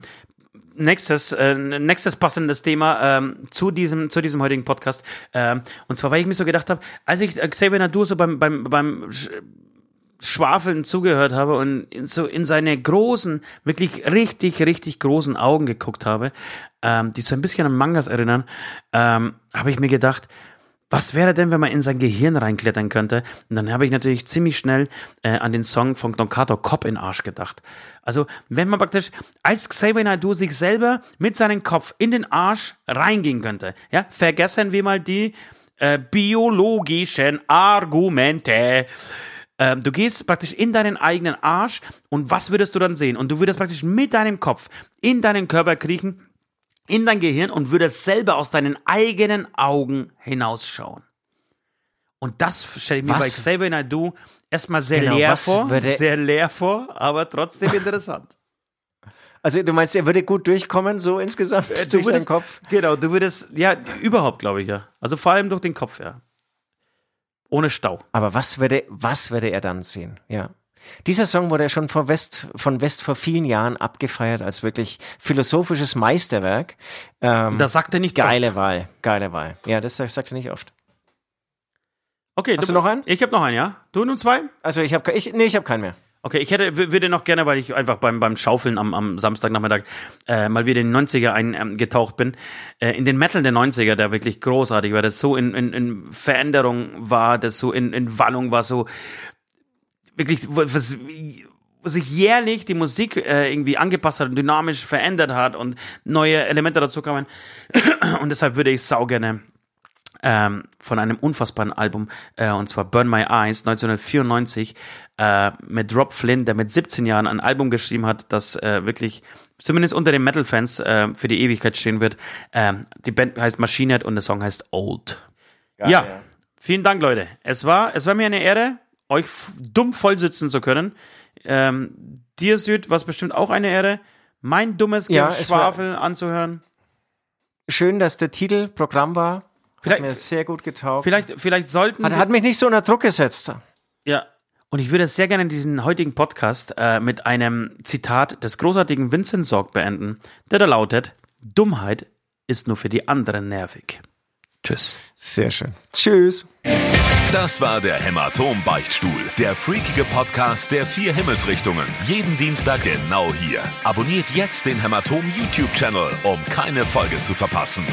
nächstes, äh, nächstes passendes Thema ähm, zu, diesem, zu diesem heutigen Podcast. Ähm, und zwar, weil ich mir so gedacht habe, als ich äh, Xavier Nadur so beim, beim, beim Schwafeln zugehört habe und so in seine großen, wirklich richtig, richtig großen Augen geguckt habe, ähm, die so ein bisschen an Mangas erinnern, ähm, habe ich mir gedacht, was wäre denn, wenn man in sein Gehirn reinklettern könnte? Und dann habe ich natürlich ziemlich schnell äh, an den Song von Don Cato Kopf in Arsch gedacht. Also, wenn man praktisch als Xavier Naidoo sich selber mit seinem Kopf in den Arsch reingehen könnte, ja, vergessen wir mal die äh, biologischen Argumente. Ähm, du gehst praktisch in deinen eigenen Arsch und was würdest du dann sehen? Und du würdest praktisch mit deinem Kopf in deinen Körper kriechen in dein Gehirn und würdest selber aus deinen eigenen Augen hinausschauen. Und das stelle ich mir Was? bei Xavier Naidoo erstmal sehr Genau, leer vor, sehr leer vor, aber trotzdem interessant. Also du meinst, er würde gut durchkommen, so insgesamt Äh, Du durch würdest- Kopf? Genau, du würdest, ja, überhaupt glaube ich ja. Also vor allem durch den Kopf, ja. Ohne Stau. Aber was würde, was würde er dann sehen? Ja. Dieser Song wurde schon von West, von West vor vielen Jahren abgefeiert als wirklich philosophisches Meisterwerk. Ähm, Das sagt er nicht geile oft. Wahl, geile Wahl. Ja, das sagt er nicht oft. Okay, Hast du noch einen? Ich habe noch einen, ja. Du nun zwei? Also ich habe, ich, nee, ich habe keinen mehr. Okay, ich hätte, würde noch gerne, weil ich einfach beim, beim Schaufeln am, am Samstagnachmittag äh, mal wieder in den 90er eingetaucht bin, äh, in den Metal der 90er, der wirklich großartig war, das so in, in, in Veränderung war, das so in, in Wallung war, so wirklich, was, sich jährlich die Musik äh, irgendwie angepasst hat und dynamisch verändert hat und neue Elemente dazu kamen. Und deshalb würde ich sau gerne ähm, von einem unfassbaren Album, äh, und zwar Burn My Eyes 1994, äh, mit Rob Flynn, der mit 17 Jahren ein Album geschrieben hat, das äh, wirklich, zumindest unter den Metal-Fans, äh, für die Ewigkeit stehen wird. Ähm, die Band heißt Machine Head und der Song heißt Old. ja, vielen Dank, Leute. Es war, es war mir eine Ehre, euch dumm voll sitzen zu können. Ähm, dir, Süd, war es bestimmt auch eine Ehre, mein dummes Ja, Geschwafel anzuhören. Schön, dass der Titel Programm war. Hat Vielleicht- mir sehr gut getaugt. Vielleicht, vielleicht sollten Hat, wir- hat mich nicht so unter Druck gesetzt. Ja. Und ich würde sehr gerne diesen heutigen Podcast äh, mit einem Zitat des großartigen Vincent Sorg beenden, der da lautet: Dummheit ist nur für die anderen nervig. Tschüss. Sehr schön. Tschüss. Das war der Hämatom-Beichtstuhl, der freakige Podcast der vier Himmelsrichtungen. Jeden Dienstag genau hier. Abonniert jetzt den Hämatom YouTube-Channel, um keine Folge zu verpassen.